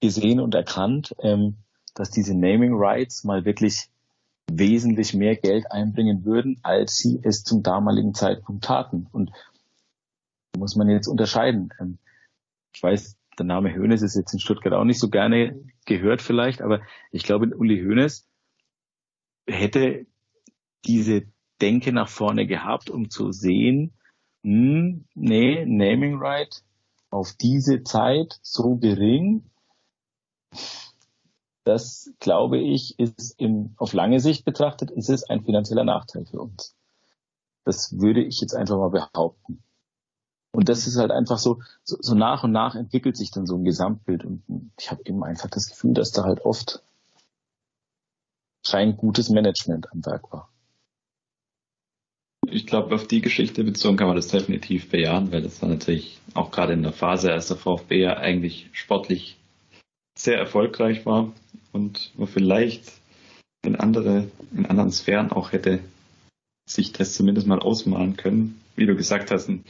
gesehen und erkannt, ähm, dass diese Naming Rights mal wirklich wesentlich mehr Geld einbringen würden, als sie es zum damaligen Zeitpunkt taten. Und muss man jetzt unterscheiden. Ähm, ich weiß, der Name Hoeneß ist jetzt in Stuttgart auch nicht so gerne gehört vielleicht, aber ich glaube, Uli Hoeneß hätte diese Denke nach vorne gehabt, um zu sehen, hm, nee, Naming Right auf diese Zeit so gering, das glaube ich, ist im, auf lange Sicht betrachtet, ist es ein finanzieller Nachteil für uns. Das würde ich jetzt einfach mal behaupten. Und das ist halt einfach so, so, so nach und nach entwickelt sich dann so ein Gesamtbild. Und ich habe eben einfach das Gefühl, dass da halt oft kein gutes Management am Werk war. Ich glaube, auf die Geschichte bezogen kann man das definitiv bejahen, weil das war natürlich auch gerade in der Phase, als der VfB ja eigentlich sportlich sehr erfolgreich war und wo vielleicht in andere, in anderen Sphären auch hätte sich das zumindest mal ausmalen können. Wie du gesagt hast, ein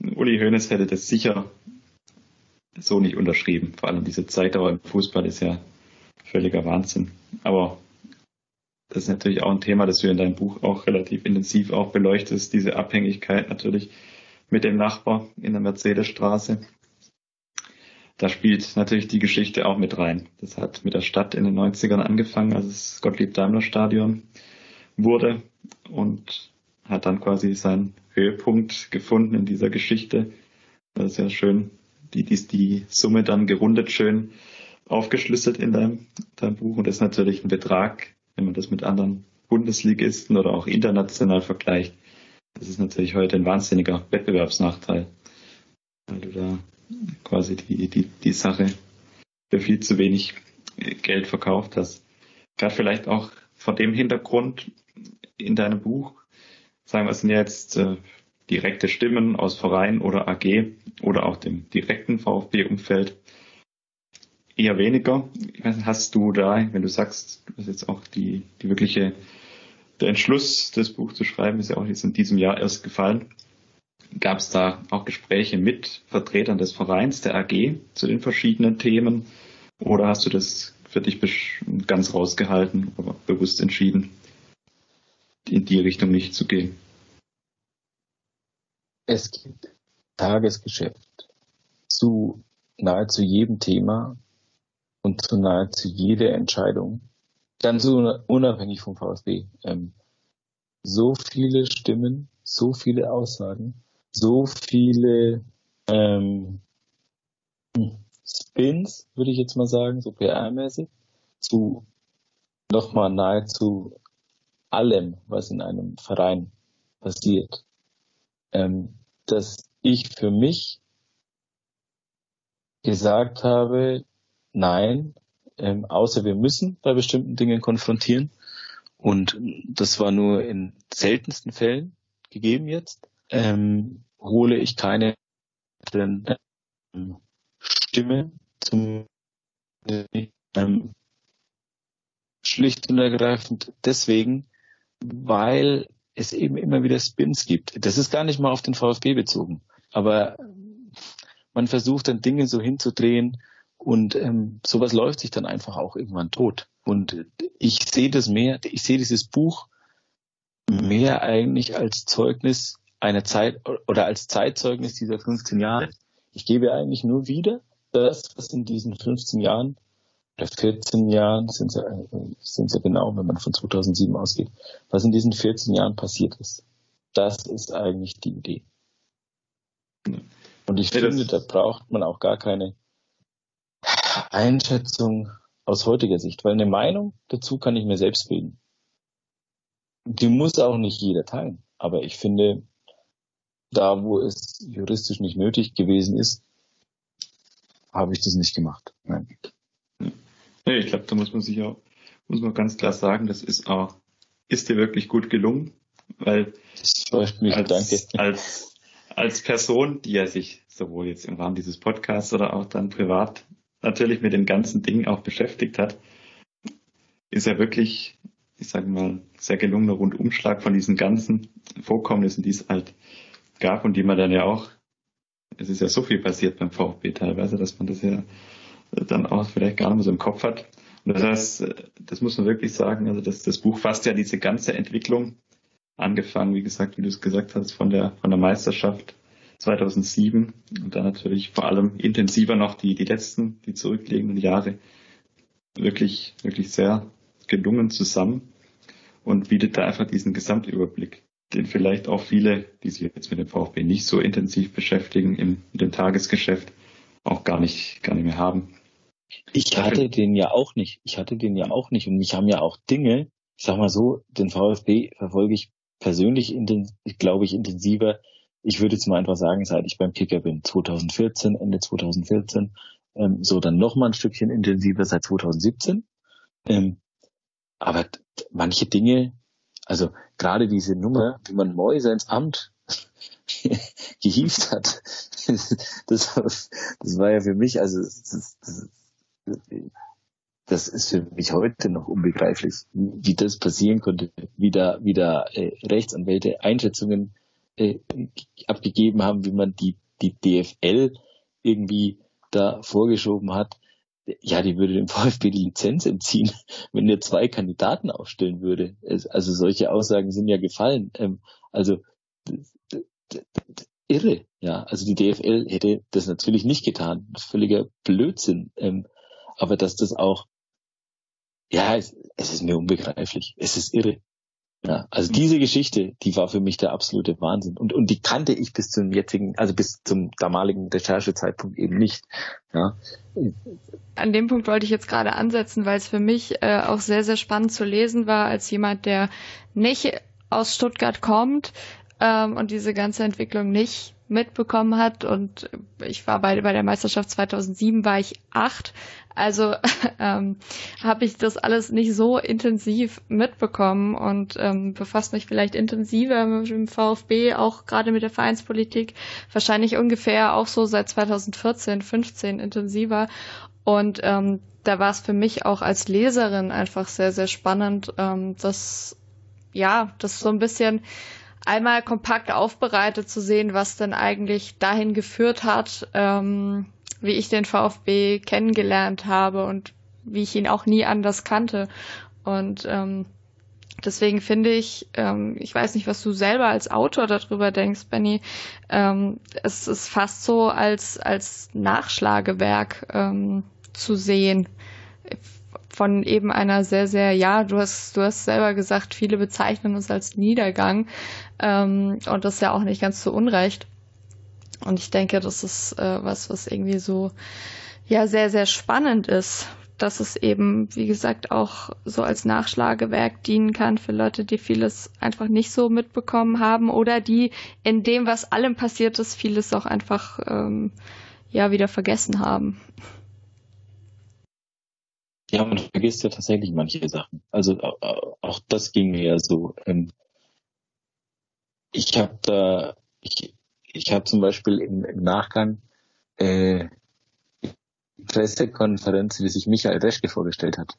Uli Hoeneß hätte das sicher so nicht unterschrieben. Vor allem diese Zeitdauer im Fußball ist ja völliger Wahnsinn. Aber das ist natürlich auch ein Thema, das du in deinem Buch auch relativ intensiv auch beleuchtest, diese Abhängigkeit natürlich mit dem Nachbar in der Mercedesstraße. Da spielt natürlich die Geschichte auch mit rein. Das hat mit der Stadt in den 90ern angefangen, als es Gottlieb Daimler Stadion wurde und hat dann quasi seinen Höhepunkt gefunden in dieser Geschichte. Das ist ja schön, die, die, die Summe dann gerundet schön aufgeschlüsselt in deinem, deinem Buch und das ist natürlich ein Betrag, wenn man das mit anderen Bundesligisten oder auch international vergleicht, das ist natürlich heute ein wahnsinniger Wettbewerbsnachteil, weil du da quasi die, die, die Sache für viel zu wenig Geld verkauft hast. Gerade vielleicht auch vor dem Hintergrund in deinem Buch, sagen wir, es sind jetzt äh, direkte Stimmen aus Verein oder AG oder auch dem direkten VfB-Umfeld eher weniger. Hast du da, wenn du sagst, du hast jetzt auch die, die wirkliche, der Entschluss, das Buch zu schreiben, ist ja auch jetzt in diesem Jahr erst gefallen. Gab es da auch Gespräche mit Vertretern des Vereins, der AG, zu den verschiedenen Themen? Oder hast du das für dich ganz rausgehalten oder bewusst entschieden, in die Richtung nicht zu gehen? Es gibt Tagesgeschäft zu nahezu jedem Thema und zu nahezu jeder Entscheidung, ganz unabhängig vom VfB. Ähm, so viele Stimmen, so viele Aussagen, so viele ähm, Spins, würde ich jetzt mal sagen, so PR-mäßig, zu nochmal nahezu allem, was in einem Verein passiert, ähm, dass ich für mich gesagt habe, nein, ähm, außer wir müssen bei bestimmten Dingen konfrontieren. Und das war nur in seltensten Fällen gegeben jetzt. Ähm, hole ich keine ähm, Stimme zum ähm, schlicht und ergreifend deswegen, weil es eben immer wieder Spins gibt. Das ist gar nicht mal auf den VfB bezogen, aber man versucht dann Dinge so hinzudrehen und ähm, sowas läuft sich dann einfach auch irgendwann tot. Und ich sehe das mehr, ich sehe dieses Buch mehr eigentlich als Zeugnis einer Zeit oder als Zeitzeugnis dieser 15 Jahre. Ich gebe eigentlich nur wieder das, was in diesen 15 Jahren oder 14 Jahren sind sie, sind sie genau, wenn man von 2007 ausgeht, was in diesen 14 Jahren passiert ist. Das ist eigentlich die Idee. Und ich ja, finde, da braucht man auch gar keine Einschätzung aus heutiger Sicht, weil eine Meinung dazu kann ich mir selbst bilden. Die muss auch nicht jeder teilen. Aber ich finde, da wo es juristisch nicht nötig gewesen ist, habe ich das nicht gemacht. Nein. Ja, ich glaube, da muss man sich auch, muss man ganz klar sagen, das ist auch, ist dir wirklich gut gelungen, weil mich, als. Als, als Person, die ja sich sowohl jetzt im Rahmen dieses Podcasts oder auch dann privat natürlich mit den ganzen Dingen auch beschäftigt hat, ist ja wirklich, ich sage mal, sehr gelungener Rundumschlag von diesen ganzen Vorkommnissen, die es halt gab und die man dann ja auch, es ist ja so viel passiert beim VfB teilweise, dass man das ja dann auch vielleicht gar nicht mehr so im Kopf hat. Und das heißt, das muss man wirklich sagen, also das, das Buch fasst ja diese ganze Entwicklung, angefangen, wie gesagt, wie du es gesagt hast, von der, von der Meisterschaft 2007 und dann natürlich vor allem intensiver noch die, die letzten, die zurückliegenden Jahre wirklich, wirklich sehr gelungen zusammen und bietet da einfach diesen Gesamtüberblick, den vielleicht auch viele, die sich jetzt mit dem VfB nicht so intensiv beschäftigen im, im Tagesgeschäft, auch gar nicht, gar nicht mehr haben. Ich hatte den ja auch nicht. Ich hatte den ja auch nicht. Und mich haben ja auch Dinge, ich sag mal so, den VfB verfolge ich persönlich, glaube ich, intensiver. Ich würde jetzt mal einfach sagen, seit ich beim Kicker bin, 2014, Ende 2014, ähm, so dann noch mal ein Stückchen intensiver seit 2017. Ähm, aber manche Dinge, also gerade diese Nummer, wie man Mäuse ins Amt gehievt hat, das, das war ja für mich, also das, das, das ist für mich heute noch unbegreiflich, wie das passieren konnte, wie da, wie da äh, Rechtsanwälte Einschätzungen äh, abgegeben haben, wie man die, die DFL irgendwie da vorgeschoben hat. Ja, die würde dem VfB die Lizenz entziehen, wenn er zwei Kandidaten aufstellen würde. Also solche Aussagen sind ja gefallen. Ähm, also irre, ja. Also die DFL hätte das natürlich nicht getan. Völliger Blödsinn. Ähm, aber dass das auch, ja, es, es ist mir unbegreiflich. Es ist irre. Ja, also diese Geschichte, die war für mich der absolute Wahnsinn. Und, und die kannte ich bis zum jetzigen, also bis zum damaligen Recherchezeitpunkt eben nicht. Ja. An dem Punkt wollte ich jetzt gerade ansetzen, weil es für mich äh, auch sehr, sehr spannend zu lesen war, als jemand, der nicht aus Stuttgart kommt ähm, und diese ganze Entwicklung nicht mitbekommen hat und ich war bei, bei der Meisterschaft 2007 war ich acht, also ähm, habe ich das alles nicht so intensiv mitbekommen und ähm, befasst mich vielleicht intensiver mit dem VfB, auch gerade mit der Vereinspolitik, wahrscheinlich ungefähr auch so seit 2014, 15 intensiver. Und ähm, da war es für mich auch als Leserin einfach sehr, sehr spannend, ähm, das ja, das so ein bisschen einmal kompakt aufbereitet zu sehen, was denn eigentlich dahin geführt hat, ähm, wie ich den VfB kennengelernt habe und wie ich ihn auch nie anders kannte. Und ähm, deswegen finde ich, ähm, ich weiß nicht, was du selber als Autor darüber denkst, Benny, ähm, es ist fast so als, als Nachschlagewerk ähm, zu sehen von eben einer sehr, sehr, ja, du hast, du hast selber gesagt, viele bezeichnen es als Niedergang. Ähm, und das ist ja auch nicht ganz so unrecht. Und ich denke, das ist äh, was, was irgendwie so, ja, sehr, sehr spannend ist, dass es eben, wie gesagt, auch so als Nachschlagewerk dienen kann für Leute, die vieles einfach nicht so mitbekommen haben oder die in dem, was allem passiert ist, vieles auch einfach, ähm, ja, wieder vergessen haben. Ja, man vergisst ja tatsächlich manche Sachen. Also auch das ging mir ja so. Ähm, ich habe da, ich, ich habe zum Beispiel im, im Nachgang äh, die Pressekonferenz, wie sich Michael Reschke vorgestellt hat,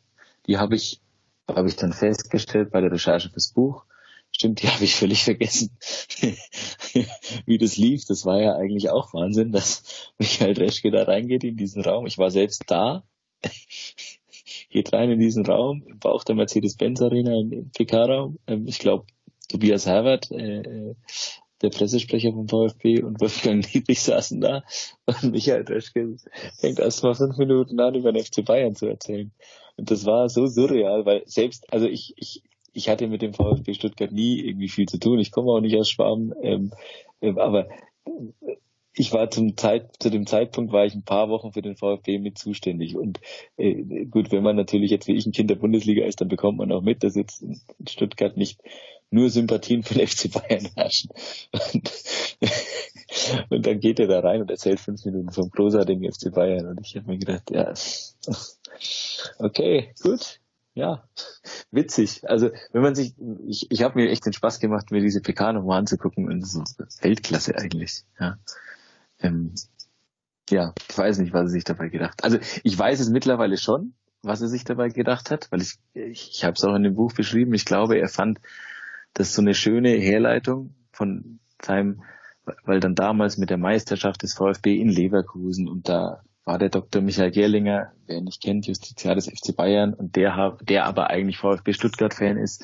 die habe ich, habe ich dann festgestellt bei der Recherche fürs Buch. Stimmt, die habe ich völlig vergessen, wie das lief. Das war ja eigentlich auch Wahnsinn, dass Michael Reschke da reingeht in diesen Raum. Ich war selbst da geht rein in diesen Raum, im Bauch der Mercedes-Benz Arena im, im PK-Raum. Ähm, ich glaube, Tobias Herbert, äh, äh, der Pressesprecher vom VfB und Wolfgang Niedrich saßen da und Michael Döschke fängt erst mal fünf Minuten an, über den FC Bayern zu erzählen. Und das war so surreal, weil selbst, also ich, ich, ich hatte mit dem VfB Stuttgart nie irgendwie viel zu tun. Ich komme auch nicht aus Schwaben, ähm, ähm, aber ich war zum Zeit, zu dem Zeitpunkt war ich ein paar Wochen für den VfB mit zuständig. Und äh, gut, wenn man natürlich jetzt wie ich ein Kind der Bundesliga ist, dann bekommt man auch mit, dass jetzt in Stuttgart nicht nur Sympathien für den FC Bayern herrschen. Und, und dann geht er da rein und erzählt fünf Minuten vom großartigen FC Bayern. Und ich habe mir gedacht, ja, okay, gut, ja, witzig. Also wenn man sich, ich, ich habe mir echt den Spaß gemacht, mir diese PK nochmal anzugucken und ist Weltklasse eigentlich. Ja. Ähm, ja, ich weiß nicht, was er sich dabei gedacht. Also ich weiß es mittlerweile schon, was er sich dabei gedacht hat, weil ich, ich, ich habe es auch in dem Buch beschrieben. Ich glaube, er fand das so eine schöne Herleitung von seinem, weil dann damals mit der Meisterschaft des VfB in Leverkusen und da war der Dr. Michael Gerlinger, wer ihn nicht kennt, Justiziar des FC Bayern und der, der aber eigentlich VfB Stuttgart-Fan ist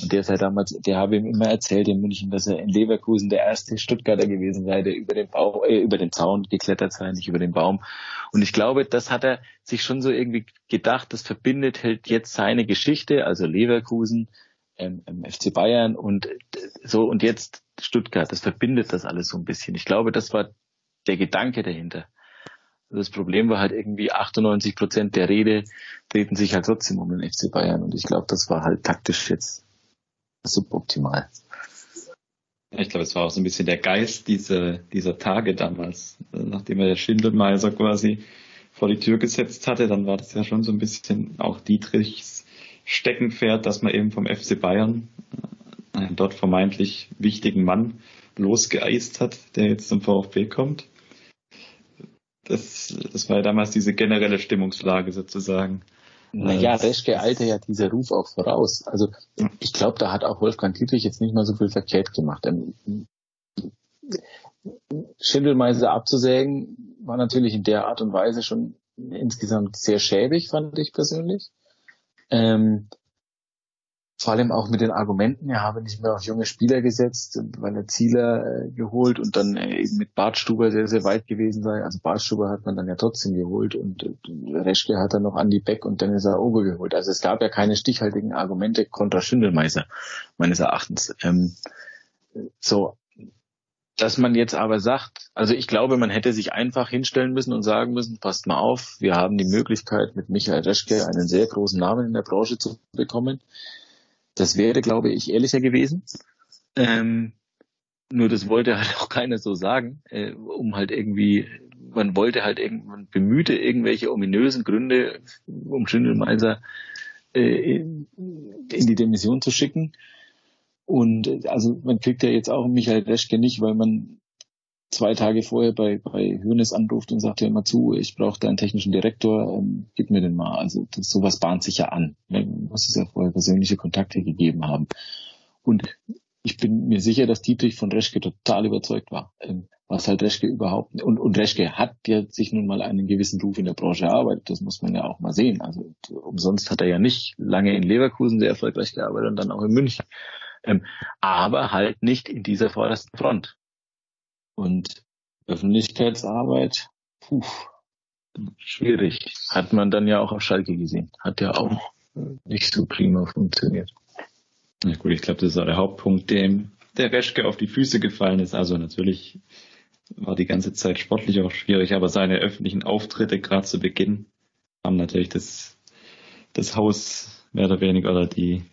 und der sei damals, der habe ihm immer erzählt in München, dass er in Leverkusen der erste Stuttgarter gewesen sei, der über den Bau, äh, über den Zaun geklettert sei, nicht über den Baum. Und ich glaube, das hat er sich schon so irgendwie gedacht, das verbindet halt jetzt seine Geschichte, also Leverkusen, ähm, FC Bayern und so und jetzt Stuttgart. Das verbindet das alles so ein bisschen. Ich glaube, das war der Gedanke dahinter. Das Problem war halt irgendwie 98 Prozent der Rede drehten sich halt trotzdem um den FC Bayern und ich glaube, das war halt taktisch jetzt suboptimal. Ich glaube, es war auch so ein bisschen der Geist dieser, dieser Tage damals, nachdem er der Schindelmeiser quasi vor die Tür gesetzt hatte, dann war das ja schon so ein bisschen auch Dietrichs Steckenpferd, dass man eben vom FC Bayern äh, einen dort vermeintlich wichtigen Mann losgeeist hat, der jetzt zum VfB kommt. Das, das war ja damals diese generelle Stimmungslage sozusagen. Naja, Reschke eilte ja dieser Ruf auch voraus. Also ich glaube, da hat auch Wolfgang Dietrich jetzt nicht mal so viel verkehrt gemacht. Ähm, Schindelmeiser abzusägen war natürlich in der Art und Weise schon insgesamt sehr schäbig, fand ich persönlich. Ähm, vor allem auch mit den Argumenten, er habe nicht mehr auf junge Spieler gesetzt, weil er Zieler äh, geholt und dann äh, eben mit Bartstuber sehr, sehr weit gewesen sei. Also Bartstuber hat man dann ja trotzdem geholt und äh, Reschke hat dann noch Andy Beck und Dennis Aogo geholt. Also es gab ja keine stichhaltigen Argumente kontra Schindelmeiser, meines Erachtens. Ähm, so, dass man jetzt aber sagt, also ich glaube, man hätte sich einfach hinstellen müssen und sagen müssen, passt mal auf, wir haben die Möglichkeit, mit Michael Reschke einen sehr großen Namen in der Branche zu bekommen. Das wäre, glaube ich, ehrlicher gewesen. Ähm, nur das wollte halt auch keiner so sagen, äh, um halt irgendwie, man wollte halt irgendwann bemühte irgendwelche ominösen Gründe, um Schindelmeiser äh, in die Demission zu schicken. Und äh, also man kriegt ja jetzt auch Michael Reschke nicht, weil man zwei Tage vorher bei, bei Hönes anruft und sagt ja immer zu, ich brauche da einen technischen Direktor, ähm, gib mir den mal. Also das, sowas bahnt sich ja an. Man muss es ja vorher persönliche Kontakte gegeben haben. Und ich bin mir sicher, dass Dietrich von Reschke total überzeugt war, ähm, was halt Reschke überhaupt. Und, und Reschke hat ja sich nun mal einen gewissen Ruf in der Branche erarbeitet, das muss man ja auch mal sehen. Also umsonst hat er ja nicht lange in Leverkusen sehr erfolgreich gearbeitet und dann auch in München. Ähm, aber halt nicht in dieser vordersten Front. Und Öffentlichkeitsarbeit, puh, schwierig. Hat man dann ja auch auf Schalke gesehen. Hat ja auch nicht so prima funktioniert. Ja gut, ich glaube, das ist auch der Hauptpunkt, dem der Reschke auf die Füße gefallen ist. Also natürlich war die ganze Zeit sportlich auch schwierig, aber seine öffentlichen Auftritte gerade zu Beginn haben natürlich das, das Haus mehr oder weniger oder die,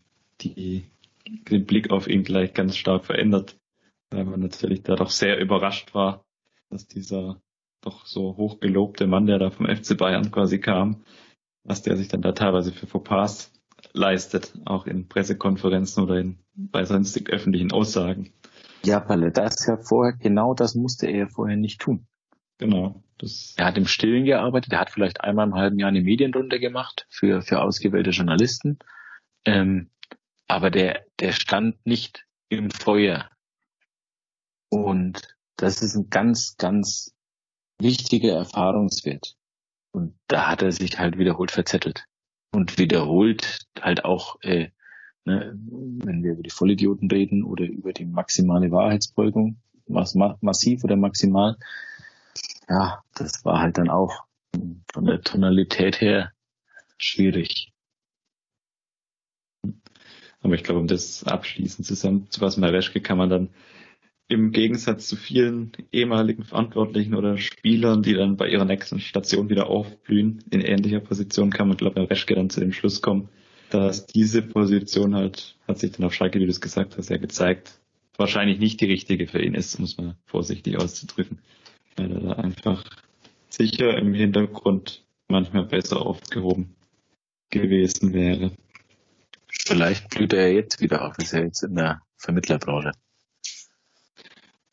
die, den Blick auf ihn gleich ganz stark verändert weil man natürlich da doch sehr überrascht war, dass dieser doch so hochgelobte Mann, der da vom FC Bayern quasi kam, was der sich dann da teilweise für Fauxpas leistet, auch in Pressekonferenzen oder in, bei sonstig öffentlichen Aussagen. Ja, weil er das ja vorher, genau das musste er ja vorher nicht tun. Genau. Das er hat im Stillen gearbeitet, er hat vielleicht einmal im halben Jahr eine Medienrunde gemacht für, für ausgewählte Journalisten. Ähm, aber der, der stand nicht im Feuer und das ist ein ganz, ganz wichtiger Erfahrungswert. Und da hat er sich halt wiederholt verzettelt. Und wiederholt halt auch, äh, ne, wenn wir über die Vollidioten reden oder über die maximale Wahrheitsbeugung, was massiv oder maximal, ja, das war halt dann auch von der Tonalität her schwierig. Aber ich glaube, um das abschließend zusammenzufassen, bei Reschke kann man dann im Gegensatz zu vielen ehemaligen Verantwortlichen oder Spielern, die dann bei ihrer nächsten Station wieder aufblühen, in ähnlicher Position kann man, glaube ich, Reschke dann zu dem Schluss kommen, dass diese Position halt, hat sich dann auf Schalke, wie du es gesagt hast, ja gezeigt, wahrscheinlich nicht die richtige für ihn ist, muss man vorsichtig auszudrücken, weil er da einfach sicher im Hintergrund manchmal besser aufgehoben gewesen wäre. Vielleicht blüht er jetzt wieder auf, ist er jetzt in der Vermittlerbranche.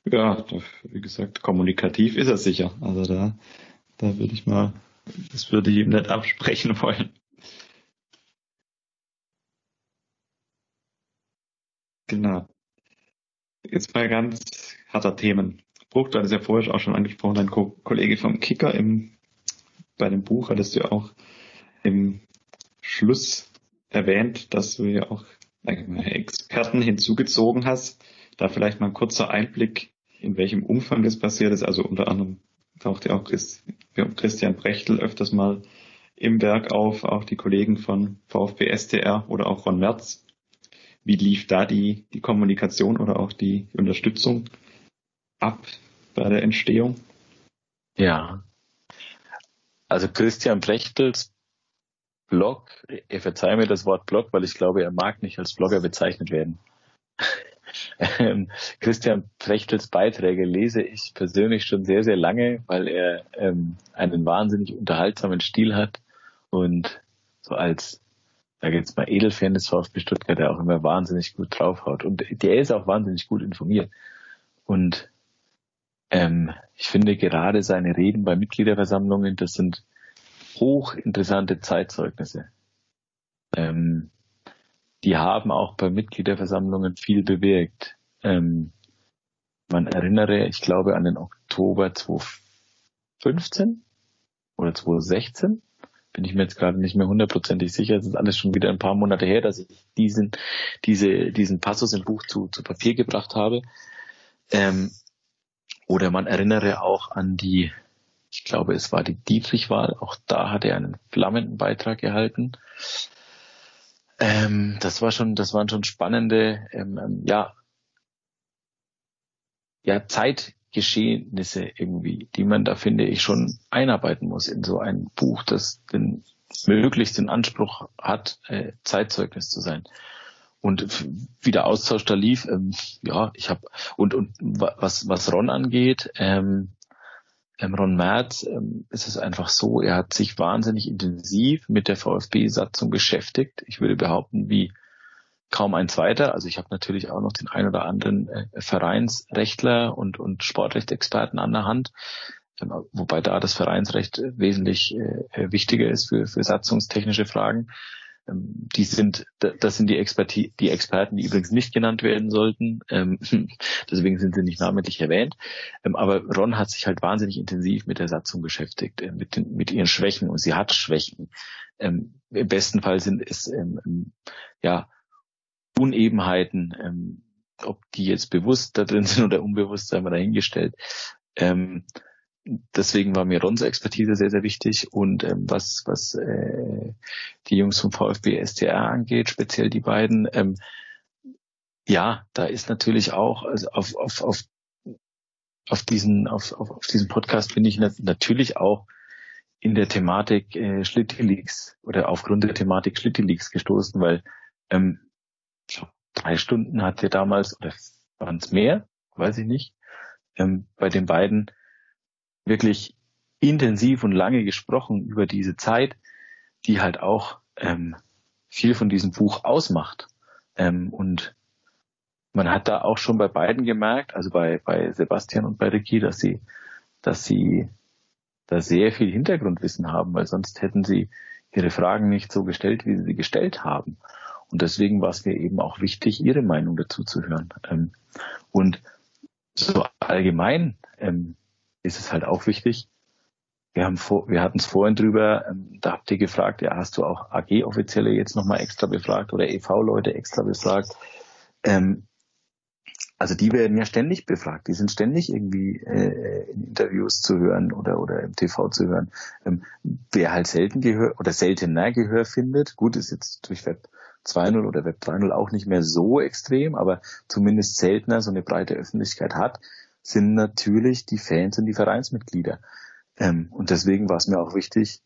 Ja, wie gesagt, kommunikativ ist er sicher. Also da, da würde ich mal, das würde ich ihm nicht absprechen wollen. Genau. Jetzt mal ganz harter Themen. Bruch, du hattest ja vorher auch schon angesprochen, dein Ko Kollege vom Kicker im, bei dem Buch hattest du ja auch im Schluss erwähnt, dass du ja auch Experten hinzugezogen hast. Da vielleicht mal ein kurzer Einblick in welchem Umfang das passiert ist. Also unter anderem taucht ja auch Christian Brechtel öfters mal im Werk auf, auch die Kollegen von VfB STR oder auch Ron Merz. Wie lief da die, die Kommunikation oder auch die Unterstützung ab bei der Entstehung? Ja. Also Christian Brechtels Blog, er verzeiht mir das Wort Blog, weil ich glaube, er mag nicht als Blogger bezeichnet werden. Ähm, Christian Prechtels Beiträge lese ich persönlich schon sehr, sehr lange, weil er ähm, einen wahnsinnig unterhaltsamen Stil hat und so als, da jetzt mal Edelfan des VfB Stuttgart, der auch immer wahnsinnig gut draufhaut. Und der ist auch wahnsinnig gut informiert. Und ähm, ich finde gerade seine Reden bei Mitgliederversammlungen, das sind hochinteressante Zeitzeugnisse. Ähm, die haben auch bei Mitgliederversammlungen viel bewirkt. Ähm, man erinnere, ich glaube, an den Oktober 2015 oder 2016. Bin ich mir jetzt gerade nicht mehr hundertprozentig sicher. Es ist alles schon wieder ein paar Monate her, dass ich diesen, diese, diesen Passus im Buch zu, zu Papier gebracht habe. Ähm, oder man erinnere auch an die, ich glaube, es war die Dietrich-Wahl. Auch da hat er einen flammenden Beitrag gehalten. Ähm, das war schon, das waren schon spannende, ähm, ähm, ja, ja, Zeitgeschehnisse irgendwie, die man da finde ich schon einarbeiten muss in so ein Buch, das den möglichst den Anspruch hat, äh, Zeitzeugnis zu sein. und wie der Austausch da lief, ähm, ja, ich habe und und was was Ron angeht, ähm, ähm, Ron Merz ähm, ist es einfach so, er hat sich wahnsinnig intensiv mit der VfB-Satzung beschäftigt. Ich würde behaupten, wie kaum ein zweiter. Also ich habe natürlich auch noch den ein oder anderen äh, Vereinsrechtler und, und Sportrechtsexperten an der Hand, ähm, wobei da das Vereinsrecht wesentlich äh, wichtiger ist für, für satzungstechnische Fragen. Ähm, die sind, das sind die, Experti die Experten, die übrigens nicht genannt werden sollten. Ähm, deswegen sind sie nicht namentlich erwähnt. Ähm, aber Ron hat sich halt wahnsinnig intensiv mit der Satzung beschäftigt, äh, mit, den, mit ihren Schwächen. Und sie hat Schwächen. Im besten Fall sind es ja Unebenheiten, ob die jetzt bewusst da drin sind oder unbewusst, sei mal dahingestellt. Deswegen war mir Rons Expertise sehr, sehr wichtig und ähm, was, was äh, die Jungs vom VfB STR angeht, speziell die beiden, ähm, ja, da ist natürlich auch also auf, auf, auf, auf diesen, auf, auf, auf diesen Podcast bin ich natürlich auch in der Thematik äh, Schlitty-Leaks oder aufgrund der Thematik Schlitty-Leaks gestoßen, weil ähm, drei Stunden hat er damals, oder waren es mehr, weiß ich nicht, ähm, bei den beiden wirklich intensiv und lange gesprochen über diese Zeit, die halt auch ähm, viel von diesem Buch ausmacht. Ähm, und man hat da auch schon bei beiden gemerkt, also bei, bei Sebastian und bei Ricky, dass sie, dass sie da sehr viel Hintergrundwissen haben, weil sonst hätten sie ihre Fragen nicht so gestellt, wie sie sie gestellt haben. Und deswegen war es mir eben auch wichtig, ihre Meinung dazu zu hören. Ähm, und so allgemein ähm, ist es halt auch wichtig. Wir haben vor, wir hatten es vorhin drüber, ähm, da habt ihr gefragt, ja, hast du auch AG-Offizielle jetzt nochmal extra befragt oder EV-Leute extra befragt? Ähm, also die werden ja ständig befragt, die sind ständig irgendwie äh, in Interviews zu hören oder oder im TV zu hören. Ähm, wer halt selten Gehör oder seltener Gehör findet, gut, ist jetzt durch Web 2.0 oder Web 3.0 auch nicht mehr so extrem, aber zumindest seltener so eine breite Öffentlichkeit hat, sind natürlich die Fans und die Vereinsmitglieder. Ähm, und deswegen war es mir auch wichtig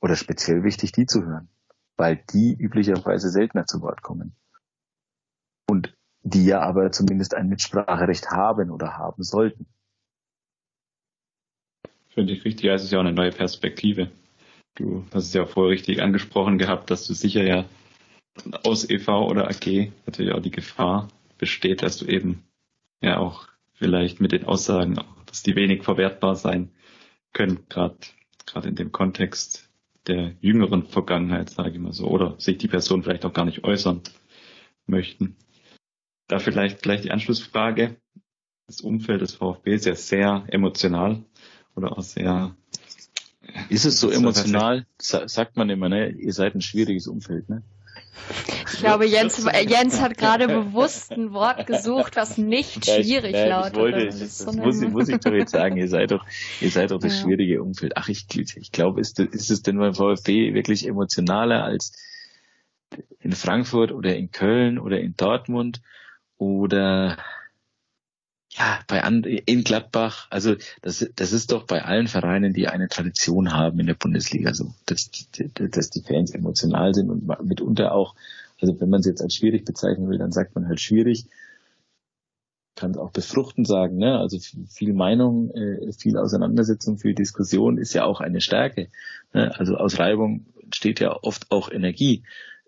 oder speziell wichtig, die zu hören, weil die üblicherweise seltener zu Wort kommen. Und die ja aber zumindest ein Mitspracherecht haben oder haben sollten. Finde ich richtig, es ist ja auch eine neue Perspektive. Du hast es ja vorher richtig angesprochen gehabt, dass du sicher ja aus EV oder AG natürlich auch die Gefahr besteht, dass du eben ja auch vielleicht mit den Aussagen, dass die wenig verwertbar sein können, gerade gerade in dem Kontext der jüngeren Vergangenheit, sage ich mal so, oder sich die Person vielleicht auch gar nicht äußern möchten. Da vielleicht gleich die Anschlussfrage. Das Umfeld des VfB ist ja sehr emotional oder auch sehr. Ist es so emotional? Sagt man immer, ne? Ihr seid ein schwieriges Umfeld, ne? Ich glaube, Jens, Jens hat gerade bewusst ein Wort gesucht, was nicht schwierig nein, lautet. Ich wollte, das, das muss, muss, ich doch jetzt sagen, ihr seid doch, ihr seid doch das ja. schwierige Umfeld. Ach, ich, ich glaube, ist, ist es denn beim VfB wirklich emotionaler als in Frankfurt oder in Köln oder in Dortmund oder ja, bei And in Gladbach, also das, das ist doch bei allen Vereinen, die eine Tradition haben in der Bundesliga so, dass, dass die Fans emotional sind und mitunter auch, also wenn man es jetzt als schwierig bezeichnen will, dann sagt man halt schwierig, kann es auch befruchten sagen, ne? Also viel Meinung, äh, viel Auseinandersetzung, viel Diskussion ist ja auch eine Stärke. Ne? Also aus Reibung entsteht ja oft auch Energie.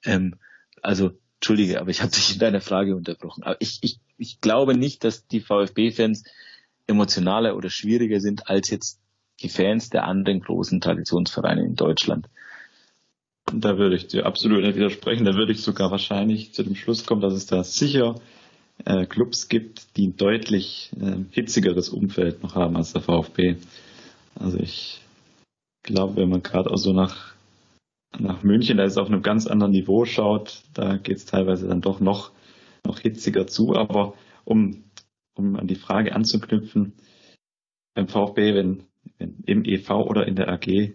Ähm, also Entschuldige, aber ich habe dich in deiner Frage unterbrochen. Aber ich, ich, ich glaube nicht, dass die VfB-Fans emotionaler oder schwieriger sind als jetzt die Fans der anderen großen Traditionsvereine in Deutschland. Da würde ich dir absolut nicht widersprechen. Da würde ich sogar wahrscheinlich zu dem Schluss kommen, dass es da sicher äh, Clubs gibt, die ein deutlich äh, hitzigeres Umfeld noch haben als der VfB. Also ich glaube, wenn man gerade auch so nach nach München, da ist es auf einem ganz anderen Niveau schaut, da geht es teilweise dann doch noch, noch hitziger zu. Aber um, um an die Frage anzuknüpfen, beim VfB, wenn, wenn im EV oder in der AG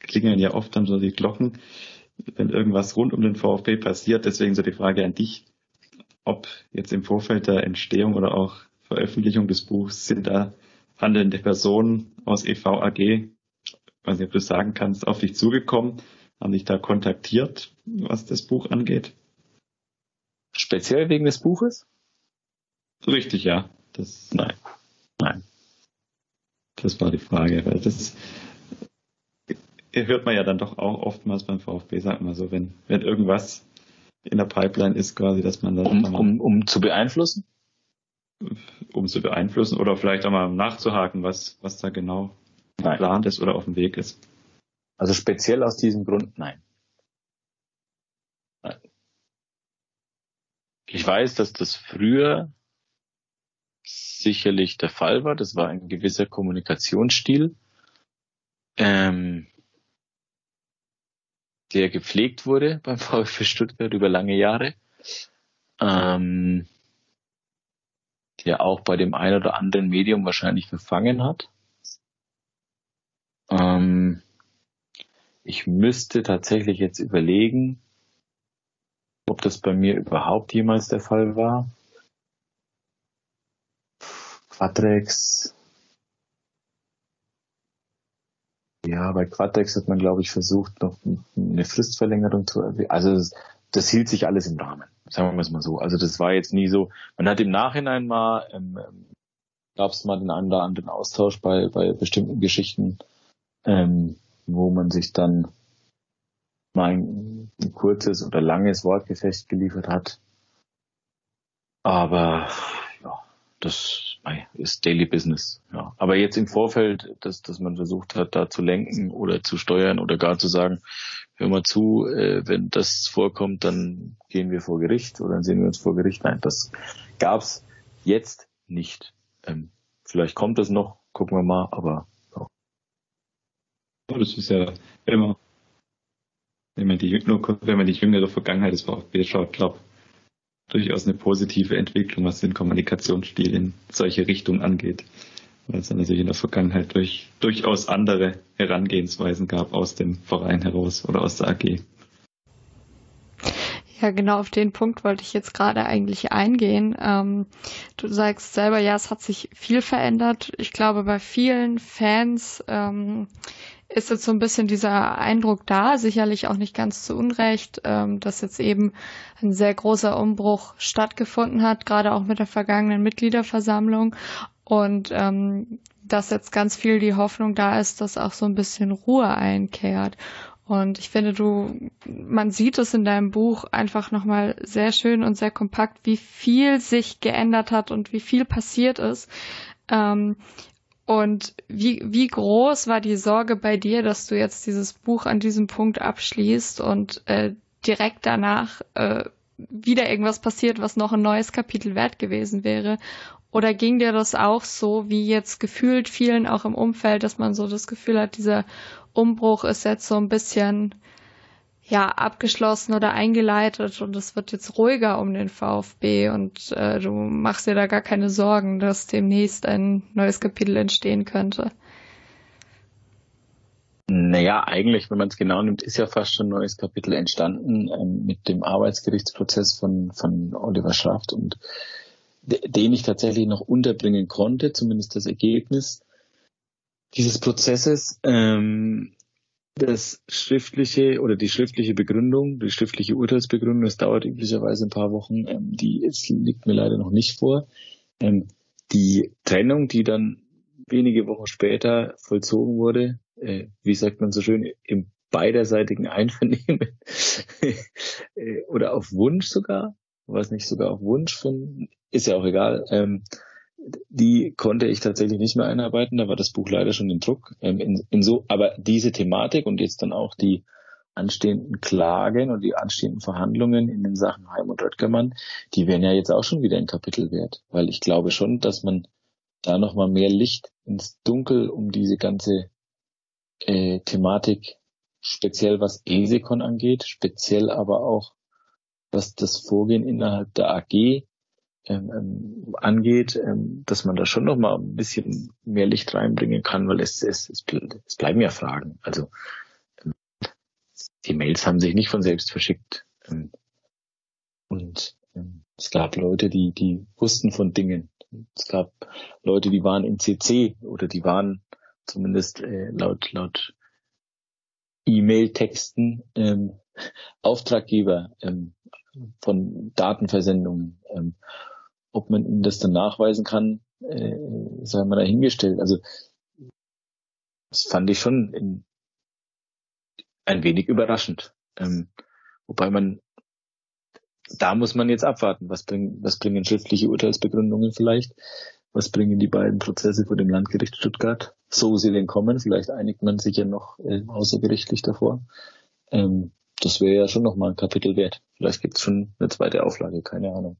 klingeln ja oft dann so die Glocken, wenn irgendwas rund um den VfB passiert. Deswegen so die Frage an dich, ob jetzt im Vorfeld der Entstehung oder auch Veröffentlichung des Buchs sind da handelnde Personen aus EV AG, weiß nicht, ob du sagen kannst, auf dich zugekommen haben dich da kontaktiert, was das Buch angeht? Speziell wegen des Buches? Richtig, ja. Das, nein. Nein. Das war die Frage. Weil das hört man ja dann doch auch oftmals beim VfB, sagt man so, wenn, wenn irgendwas in der Pipeline ist, quasi, dass man dann. Um, um, um zu beeinflussen? Um zu beeinflussen oder vielleicht auch mal nachzuhaken, was, was da genau nein. geplant ist oder auf dem Weg ist. Also speziell aus diesem Grund, nein. nein. Ich weiß, dass das früher sicherlich der Fall war. Das war ein gewisser Kommunikationsstil, ähm, der gepflegt wurde beim VfB Stuttgart über lange Jahre, ähm, der auch bei dem ein oder anderen Medium wahrscheinlich verfangen hat. Ähm, ich müsste tatsächlich jetzt überlegen, ob das bei mir überhaupt jemals der Fall war. Quadrex. Ja, bei Quadrex hat man, glaube ich, versucht, noch eine Fristverlängerung zu erwähnen. Also das, das, hielt sich alles im Rahmen, sagen wir es mal so. Also das war jetzt nie so. Man hat im Nachhinein mal, ähm, gab es mal den einen oder anderen Austausch bei, bei bestimmten Geschichten, ähm, wo man sich dann mal ein, ein kurzes oder langes Wortgefecht geliefert hat. Aber das ist Daily Business. Ja. Aber jetzt im Vorfeld, dass, dass man versucht hat, da zu lenken oder zu steuern oder gar zu sagen, hör mal zu, äh, wenn das vorkommt, dann gehen wir vor Gericht oder dann sehen wir uns vor Gericht. Nein, das gab's jetzt nicht. Ähm, vielleicht kommt es noch, gucken wir mal, aber ja. Das ist ja immer, wenn man die, wenn man die jüngere Vergangenheit des VfB schaut, glaube durchaus eine positive Entwicklung, was den Kommunikationsstil in solche Richtungen angeht. Weil es dann natürlich in der Vergangenheit durch, durchaus andere Herangehensweisen gab aus dem Verein heraus oder aus der AG. Ja, genau auf den Punkt wollte ich jetzt gerade eigentlich eingehen. Ähm, du sagst selber, ja, es hat sich viel verändert. Ich glaube, bei vielen Fans ähm, ist jetzt so ein bisschen dieser Eindruck da, sicherlich auch nicht ganz zu Unrecht, ähm, dass jetzt eben ein sehr großer Umbruch stattgefunden hat, gerade auch mit der vergangenen Mitgliederversammlung und ähm, dass jetzt ganz viel die Hoffnung da ist, dass auch so ein bisschen Ruhe einkehrt. Und ich finde, du, man sieht es in deinem Buch einfach nochmal sehr schön und sehr kompakt, wie viel sich geändert hat und wie viel passiert ist. Ähm, und wie, wie groß war die Sorge bei dir, dass du jetzt dieses Buch an diesem Punkt abschließt und äh, direkt danach äh, wieder irgendwas passiert, was noch ein neues Kapitel wert gewesen wäre? Oder ging dir das auch so, wie jetzt gefühlt vielen auch im Umfeld, dass man so das Gefühl hat, dieser Umbruch ist jetzt so ein bisschen ja abgeschlossen oder eingeleitet und es wird jetzt ruhiger um den VfB und äh, du machst dir da gar keine Sorgen, dass demnächst ein neues Kapitel entstehen könnte. Naja, eigentlich, wenn man es genau nimmt, ist ja fast schon ein neues Kapitel entstanden ähm, mit dem Arbeitsgerichtsprozess von, von Oliver Schaft und den ich tatsächlich noch unterbringen konnte, zumindest das Ergebnis dieses Prozesses. Ähm, das schriftliche oder die schriftliche Begründung, die schriftliche Urteilsbegründung, das dauert üblicherweise ein paar Wochen, ähm, die es liegt mir leider noch nicht vor. Ähm, die Trennung, die dann wenige Wochen später vollzogen wurde, äh, wie sagt man so schön, im beiderseitigen Einvernehmen äh, oder auf Wunsch sogar, was nicht sogar auf Wunsch von, ist ja auch egal, ähm, die konnte ich tatsächlich nicht mehr einarbeiten, da war das Buch leider schon in Druck. Ähm, in, in so, aber diese Thematik und jetzt dann auch die anstehenden Klagen und die anstehenden Verhandlungen in den Sachen Heim und Röttgermann, die wären ja jetzt auch schon wieder ein Kapitel wert, weil ich glaube schon, dass man da nochmal mehr Licht ins Dunkel um diese ganze äh, Thematik, speziell was ESECON angeht, speziell aber auch was das Vorgehen innerhalb der AG ähm, ähm, angeht, ähm, dass man da schon noch mal ein bisschen mehr Licht reinbringen kann, weil es, es, es, es bleiben ja Fragen. Also ähm, die Mails haben sich nicht von selbst verschickt. Ähm, und es gab Leute, die, die wussten von Dingen. Es gab Leute, die waren in CC oder die waren zumindest äh, laut, laut E-Mail-Texten ähm, Auftraggeber ähm, von Datenversendungen. Ähm, ob man ihnen das dann nachweisen kann, äh, sei mal dahingestellt. Also das fand ich schon in, ein wenig überraschend. Ähm, wobei man, da muss man jetzt abwarten. Was bringen, was bringen schriftliche Urteilsbegründungen vielleicht? Was bringen die beiden Prozesse vor dem Landgericht Stuttgart? So sie denn kommen. Vielleicht einigt man sich ja noch äh, außergerichtlich davor. Ähm, das wäre ja schon nochmal ein Kapitel wert. Vielleicht gibt es schon eine zweite Auflage, keine Ahnung.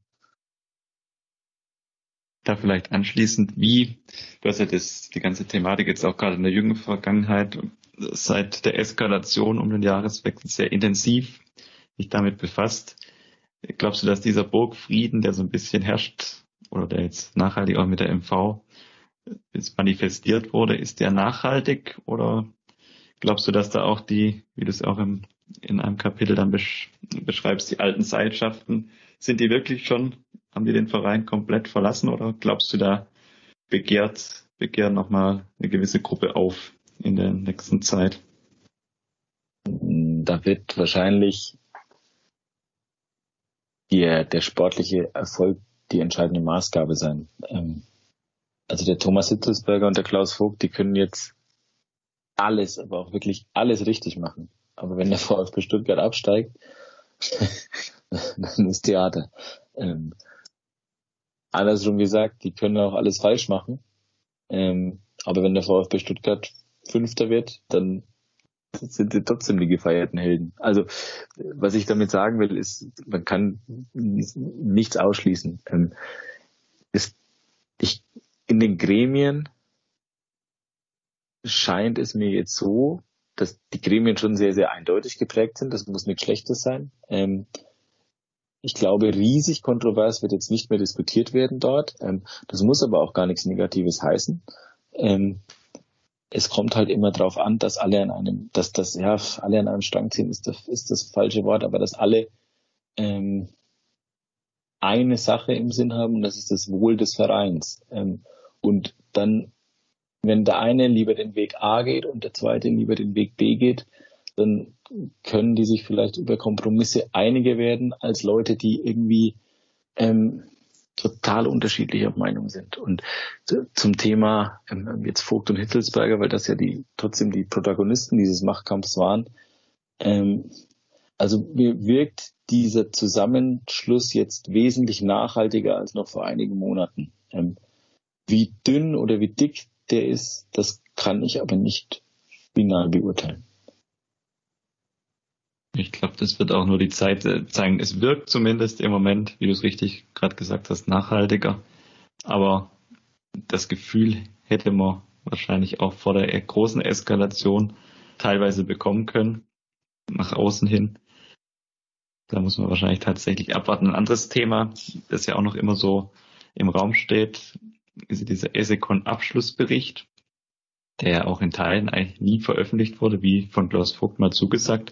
Da vielleicht anschließend, wie, du hast ja das, die ganze Thematik jetzt auch gerade in der jüngeren Vergangenheit seit der Eskalation um den Jahreswechsel sehr intensiv sich damit befasst. Glaubst du, dass dieser Burgfrieden, der so ein bisschen herrscht, oder der jetzt nachhaltig auch mit der MV jetzt manifestiert wurde, ist der nachhaltig oder glaubst du, dass da auch die, wie du es auch im, in einem Kapitel dann besch beschreibst, die alten Seilschaften, sind die wirklich schon, haben die den Verein komplett verlassen oder glaubst du, da begehrt, begehren nochmal eine gewisse Gruppe auf? in der nächsten Zeit? Da wird wahrscheinlich der, der sportliche Erfolg die entscheidende Maßgabe sein. Ähm, also der Thomas Hitzelsberger und der Klaus Vogt, die können jetzt alles, aber auch wirklich alles richtig machen. Aber wenn der VfB Stuttgart absteigt, dann ist Theater. Andersrum gesagt, die können auch alles falsch machen. Ähm, aber wenn der VfB Stuttgart Fünfter wird, dann sind sie trotzdem die gefeierten Helden. Also was ich damit sagen will, ist, man kann nichts ausschließen. Ähm, ist, ich, in den Gremien scheint es mir jetzt so, dass die Gremien schon sehr, sehr eindeutig geprägt sind. Das muss nichts Schlechtes sein. Ähm, ich glaube, riesig kontrovers wird jetzt nicht mehr diskutiert werden dort. Ähm, das muss aber auch gar nichts Negatives heißen. Ähm, es kommt halt immer darauf an, dass alle an einem, dass das, ja, alle an einem Strang ziehen, ist das, ist das falsche Wort, aber dass alle ähm, eine Sache im Sinn haben und das ist das Wohl des Vereins. Ähm, und dann, wenn der eine lieber den Weg A geht und der zweite lieber den Weg B geht, dann können die sich vielleicht über Kompromisse einiger werden als Leute, die irgendwie ähm, total unterschiedlicher Meinung sind. Und zum Thema ähm, jetzt Vogt und Hitzelsberger, weil das ja die trotzdem die Protagonisten dieses Machtkampfs waren. Ähm, also mir wirkt dieser Zusammenschluss jetzt wesentlich nachhaltiger als noch vor einigen Monaten. Ähm, wie dünn oder wie dick der ist, das kann ich aber nicht final beurteilen. Ich glaube, das wird auch nur die Zeit äh, zeigen. Es wirkt zumindest im Moment, wie du es richtig gerade gesagt hast, nachhaltiger. Aber das Gefühl hätte man wahrscheinlich auch vor der großen Eskalation teilweise bekommen können, nach außen hin. Da muss man wahrscheinlich tatsächlich abwarten. Ein anderes Thema, das ja auch noch immer so im Raum steht, ist dieser Esekon-Abschlussbericht, der ja auch in Teilen eigentlich nie veröffentlicht wurde, wie von Klaus Vogt mal zugesagt.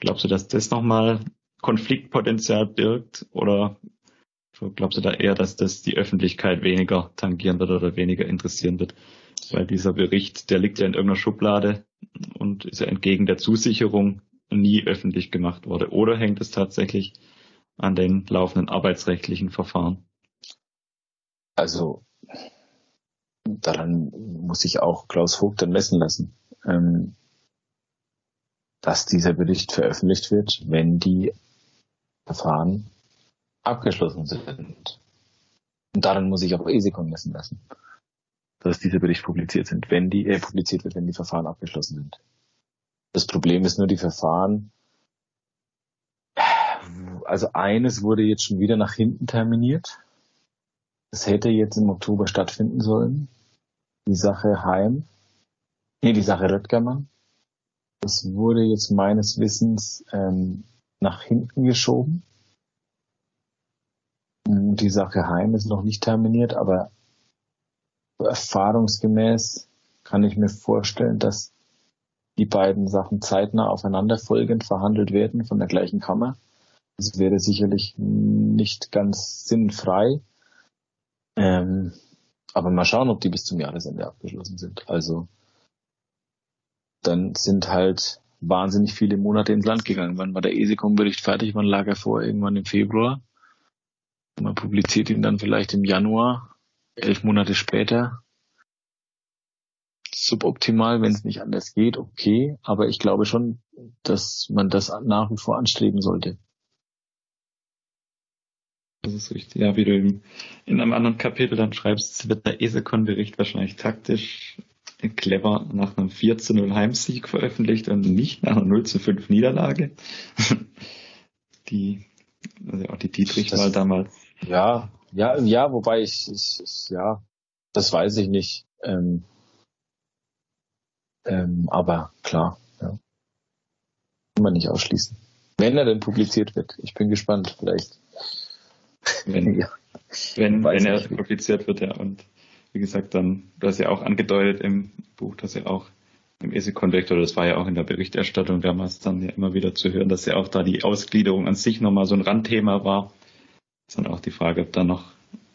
Glaubst du, dass das nochmal Konfliktpotenzial birgt oder glaubst du da eher, dass das die Öffentlichkeit weniger tangieren wird oder weniger interessieren wird? Weil dieser Bericht, der liegt ja in irgendeiner Schublade und ist ja entgegen der Zusicherung nie öffentlich gemacht worden. Oder hängt es tatsächlich an den laufenden arbeitsrechtlichen Verfahren? Also daran muss sich auch Klaus Vogt dann messen lassen. Ähm, dass dieser Bericht veröffentlicht wird, wenn die Verfahren abgeschlossen sind. Und daran muss ich auch ESECON messen lassen, dass diese Bericht publiziert sind, wenn die äh, publiziert wird, wenn die Verfahren abgeschlossen sind. Das Problem ist nur die Verfahren. Also eines wurde jetzt schon wieder nach hinten terminiert. Das hätte jetzt im Oktober stattfinden sollen. Die Sache Heim. Nee, die Sache Röttgermann. Das wurde jetzt meines Wissens ähm, nach hinten geschoben. Die Sache Heim ist noch nicht terminiert, aber erfahrungsgemäß kann ich mir vorstellen, dass die beiden Sachen zeitnah aufeinanderfolgend verhandelt werden von der gleichen Kammer. Das wäre sicherlich nicht ganz sinnfrei. Ähm, aber mal schauen, ob die bis zum Jahresende abgeschlossen sind. Also dann sind halt wahnsinnig viele Monate ins Land gegangen. Wann war der ESECOM-Bericht fertig? Wann lag er vor? Irgendwann im Februar. Man publiziert ihn dann vielleicht im Januar, elf Monate später. Suboptimal, wenn es nicht anders geht, okay. Aber ich glaube schon, dass man das nach wie vor anstreben sollte. Das ist richtig. Ja, wie du in, in einem anderen Kapitel dann schreibst, wird der ESECON-Bericht wahrscheinlich taktisch clever nach einem 4 zu 0 Heimsieg veröffentlicht und nicht nach einer 0 zu 5 Niederlage. die, also auch die Dietrich-Wahl damals. Ja, ja, ja, wobei ich, ich, ich ja, das weiß ich nicht. Ähm, ähm, aber klar, ja. Kann man nicht ausschließen. Wenn er denn publiziert wird. Ich bin gespannt, vielleicht. Wenn, ja. wenn, wenn er publiziert wird, ja. Und wie gesagt, dann, du hast ja auch angedeutet im Buch, dass er auch im ESE-Konvektor, das war ja auch in der Berichterstattung damals dann ja immer wieder zu hören, dass ja auch da die Ausgliederung an sich nochmal so ein Randthema war. Ist dann auch die Frage, ob da noch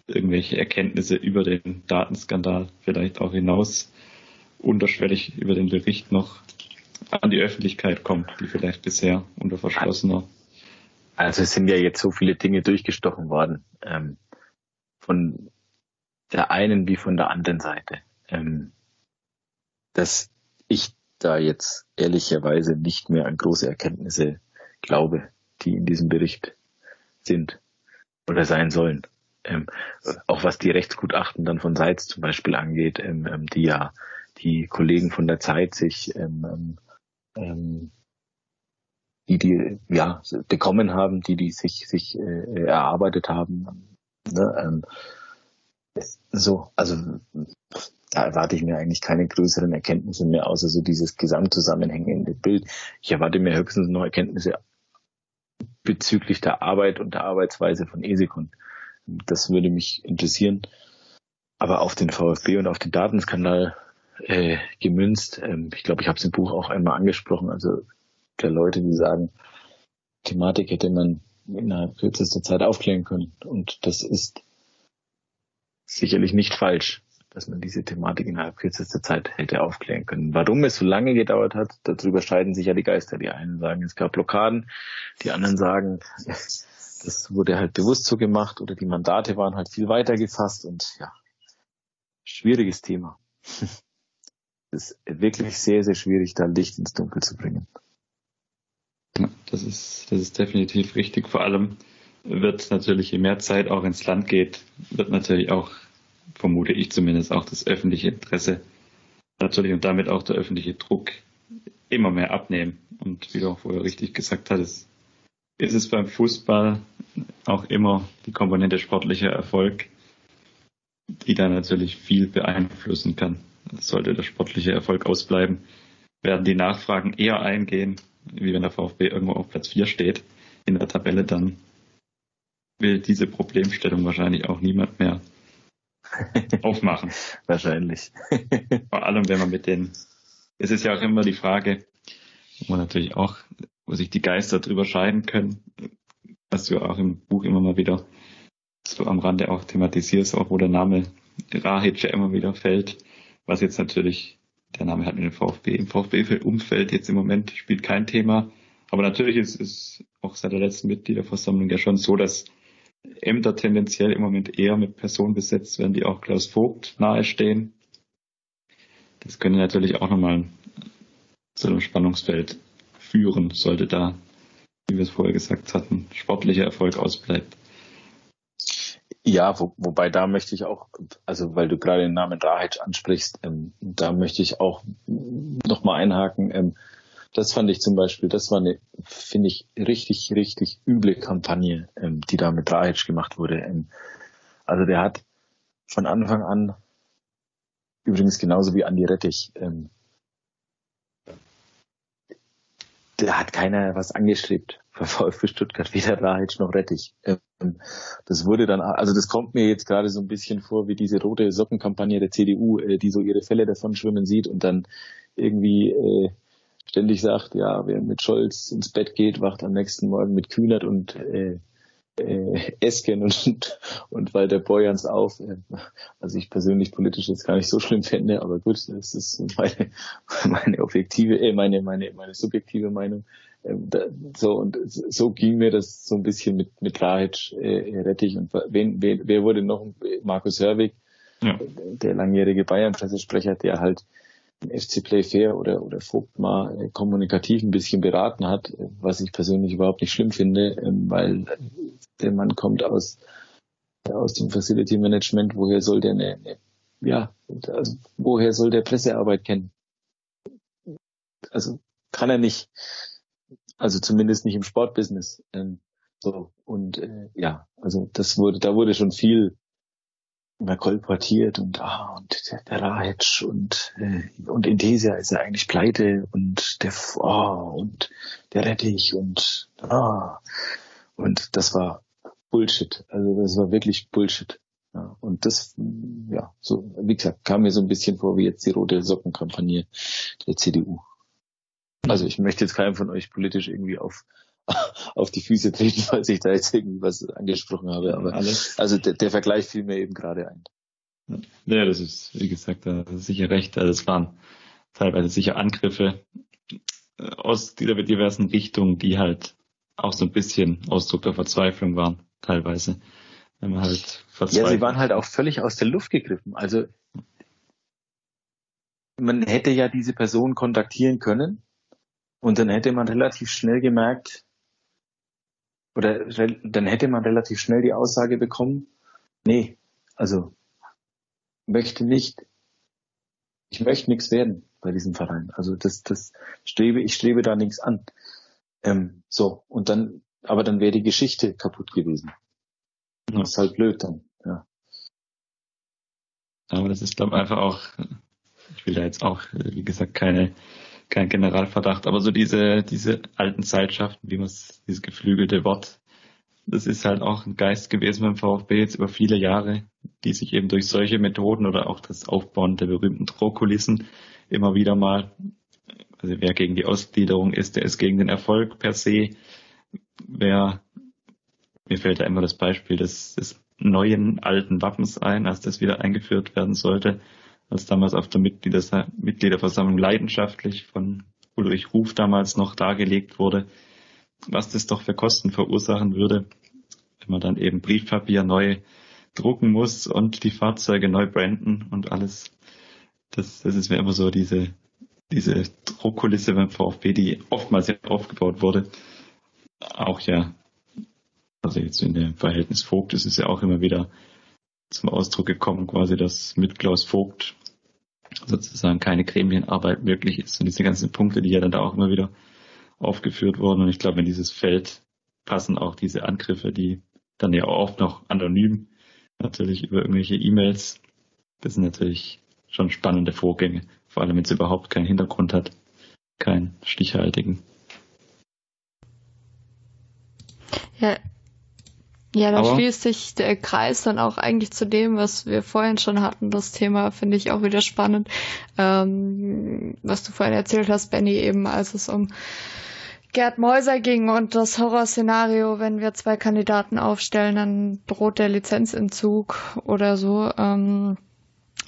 irgendwelche Erkenntnisse über den Datenskandal vielleicht auch hinaus unterschwellig über den Bericht noch an die Öffentlichkeit kommt, die vielleicht bisher unter verschlossener. Also es sind ja jetzt so viele Dinge durchgestochen worden. Ähm, von der einen wie von der anderen Seite. Ähm, dass ich da jetzt ehrlicherweise nicht mehr an große Erkenntnisse glaube, die in diesem Bericht sind oder sein sollen. Ähm, auch was die Rechtsgutachten dann von Seitz zum Beispiel angeht, ähm, ähm die ja die Kollegen von der Zeit sich ähm, ähm, ähm die die ja bekommen haben, die die sich sich äh, erarbeitet haben. Ne? Ähm, so, also da erwarte ich mir eigentlich keine größeren Erkenntnisse mehr, außer so dieses gesamtzusammenhängende Bild. Ich erwarte mir höchstens noch Erkenntnisse bezüglich der Arbeit und der Arbeitsweise von Esikon. Das würde mich interessieren. Aber auf den VfB und auf den Datenskandal äh, gemünzt, ähm, ich glaube, ich habe es im Buch auch einmal angesprochen, also der Leute, die sagen, Thematik hätte man innerhalb kürzester Zeit aufklären können. Und das ist sicherlich nicht falsch, dass man diese Thematik innerhalb kürzester Zeit hätte aufklären können. Warum es so lange gedauert hat, darüber scheiden sich ja die Geister. Die einen sagen, es gab Blockaden, die anderen sagen, das wurde halt bewusst so gemacht oder die Mandate waren halt viel weiter gefasst und ja, schwieriges Thema. Es ist wirklich sehr, sehr schwierig, da Licht ins Dunkel zu bringen. Ja, das ist, das ist definitiv richtig. Vor allem wird natürlich, je mehr Zeit auch ins Land geht, wird natürlich auch vermute ich zumindest, auch das öffentliche Interesse natürlich und damit auch der öffentliche Druck immer mehr abnehmen. Und wie du auch vorher richtig gesagt hattest, ist es beim Fußball auch immer die Komponente sportlicher Erfolg, die da natürlich viel beeinflussen kann. Sollte der sportliche Erfolg ausbleiben, werden die Nachfragen eher eingehen, wie wenn der VfB irgendwo auf Platz 4 steht in der Tabelle, dann will diese Problemstellung wahrscheinlich auch niemand mehr aufmachen. Wahrscheinlich. Vor allem, wenn man mit den, es ist ja auch immer die Frage, wo natürlich auch, wo sich die Geister drüber scheiden können, was du auch im Buch immer mal wieder so am Rande auch thematisierst, auch wo der Name Rahic ja immer wieder fällt, was jetzt natürlich, der Name hat mit dem VfB, im VfB-Umfeld jetzt im Moment spielt kein Thema, aber natürlich ist es auch seit der letzten Mitgliederversammlung ja schon so, dass Ämter tendenziell im Moment eher mit Personen besetzt werden, die auch Klaus Vogt nahestehen. Das könnte natürlich auch nochmal zu einem Spannungsfeld führen, sollte da, wie wir es vorher gesagt hatten, sportlicher Erfolg ausbleibt. Ja, wo, wobei da möchte ich auch, also weil du gerade den Namen Rahic ansprichst, ähm, da möchte ich auch nochmal einhaken. Ähm, das fand ich zum Beispiel, das war eine, finde ich, richtig, richtig üble Kampagne, ähm, die da mit Drajic gemacht wurde. Ähm, also der hat von Anfang an, übrigens genauso wie Andi Rettich, ähm, da hat keiner was angestrebt für VfB Stuttgart, weder Rahic noch Rettich. Ähm, das wurde dann, also das kommt mir jetzt gerade so ein bisschen vor wie diese rote Sockenkampagne der CDU, äh, die so ihre Fälle davon schwimmen sieht und dann irgendwie äh, ständig sagt, ja, wer mit Scholz ins Bett geht, wacht am nächsten Morgen mit Kühnert und äh, äh, Esken und, und Walter Borjans auf. Also ich persönlich politisch jetzt gar nicht so schlimm fände, aber gut, das ist meine, meine objektive, äh, meine, meine, meine subjektive Meinung. Ähm, da, so und so ging mir das so ein bisschen mit mit Rahic äh, Rettich und wen, wen, wer wurde noch Markus Hörwig, ja. der langjährige Bayern-Pressesprecher, der halt FC Playfair oder, oder Vogt mal äh, kommunikativ ein bisschen beraten hat, äh, was ich persönlich überhaupt nicht schlimm finde, ähm, weil der Mann kommt aus, aus dem Facility Management, woher soll der eine, eine ja, also woher soll der Pressearbeit kennen? Also kann er nicht. Also zumindest nicht im Sportbusiness. Ähm, so und äh, ja, also das wurde, da wurde schon viel immer kolportiert und ah und der, der Rajic und äh, und Indesia ist ja eigentlich pleite und der oh, und der Rettich und ah und das war Bullshit. Also das war wirklich Bullshit. Ja, und das, ja, so, wie gesagt, kam mir so ein bisschen vor wie jetzt die rote Sockenkampagne der CDU. Also ich möchte jetzt keinem von euch politisch irgendwie auf auf die Füße treten, falls ich da jetzt irgendwie was angesprochen habe. Aber Alles. also der, der Vergleich fiel mir eben gerade ein. Ja, das ist, wie gesagt, sicher recht. Also es waren teilweise sicher Angriffe äh, aus diversen Richtungen, die halt auch so ein bisschen Ausdruck der Verzweiflung waren, teilweise. Wenn man halt verzweifelt. Ja, sie waren halt auch völlig aus der Luft gegriffen. Also man hätte ja diese Person kontaktieren können und dann hätte man relativ schnell gemerkt, oder dann hätte man relativ schnell die Aussage bekommen, nee, also möchte nicht, ich möchte nichts werden bei diesem Verein. Also das, das strebe, ich strebe da nichts an. Ähm, so, und dann, aber dann wäre die Geschichte kaputt gewesen. Ja. Das ist halt blöd dann, ja. Aber das ist, glaube ich, einfach auch, ich will da jetzt auch, wie gesagt, keine kein Generalverdacht, aber so diese, diese alten Zeitschaften, wie man es, dieses geflügelte Wort, das ist halt auch ein Geist gewesen beim VfB jetzt über viele Jahre, die sich eben durch solche Methoden oder auch das Aufbauen der berühmten Drohkulissen immer wieder mal, also wer gegen die Ausgliederung ist, der ist gegen den Erfolg per se. Wer, mir fällt da immer das Beispiel des, des neuen alten Wappens ein, als das wieder eingeführt werden sollte als damals auf der Mitgliederversammlung leidenschaftlich von Ulrich Ruf damals noch dargelegt wurde, was das doch für Kosten verursachen würde, wenn man dann eben Briefpapier neu drucken muss und die Fahrzeuge neu branden und alles. Das, das ist mir immer so diese, diese Druckkulisse beim VfB, die oftmals aufgebaut wurde. Auch ja, also jetzt in dem Verhältnis Vogt ist es ja auch immer wieder zum Ausdruck gekommen, quasi, dass mit Klaus Vogt sozusagen keine Gremienarbeit möglich ist und diese ganzen Punkte, die ja dann da auch immer wieder aufgeführt wurden. Und ich glaube, in dieses Feld passen auch diese Angriffe, die dann ja auch oft noch anonym natürlich über irgendwelche E-Mails. Das sind natürlich schon spannende Vorgänge, vor allem wenn es überhaupt keinen Hintergrund hat, keinen stichhaltigen. Ja, ja, da Aber schließt sich der Kreis dann auch eigentlich zu dem, was wir vorhin schon hatten. Das Thema finde ich auch wieder spannend. Ähm, was du vorhin erzählt hast, Benny, eben als es um Gerd Mäuser ging und das Horrorszenario, wenn wir zwei Kandidaten aufstellen, dann droht der Lizenzentzug oder so. Ähm,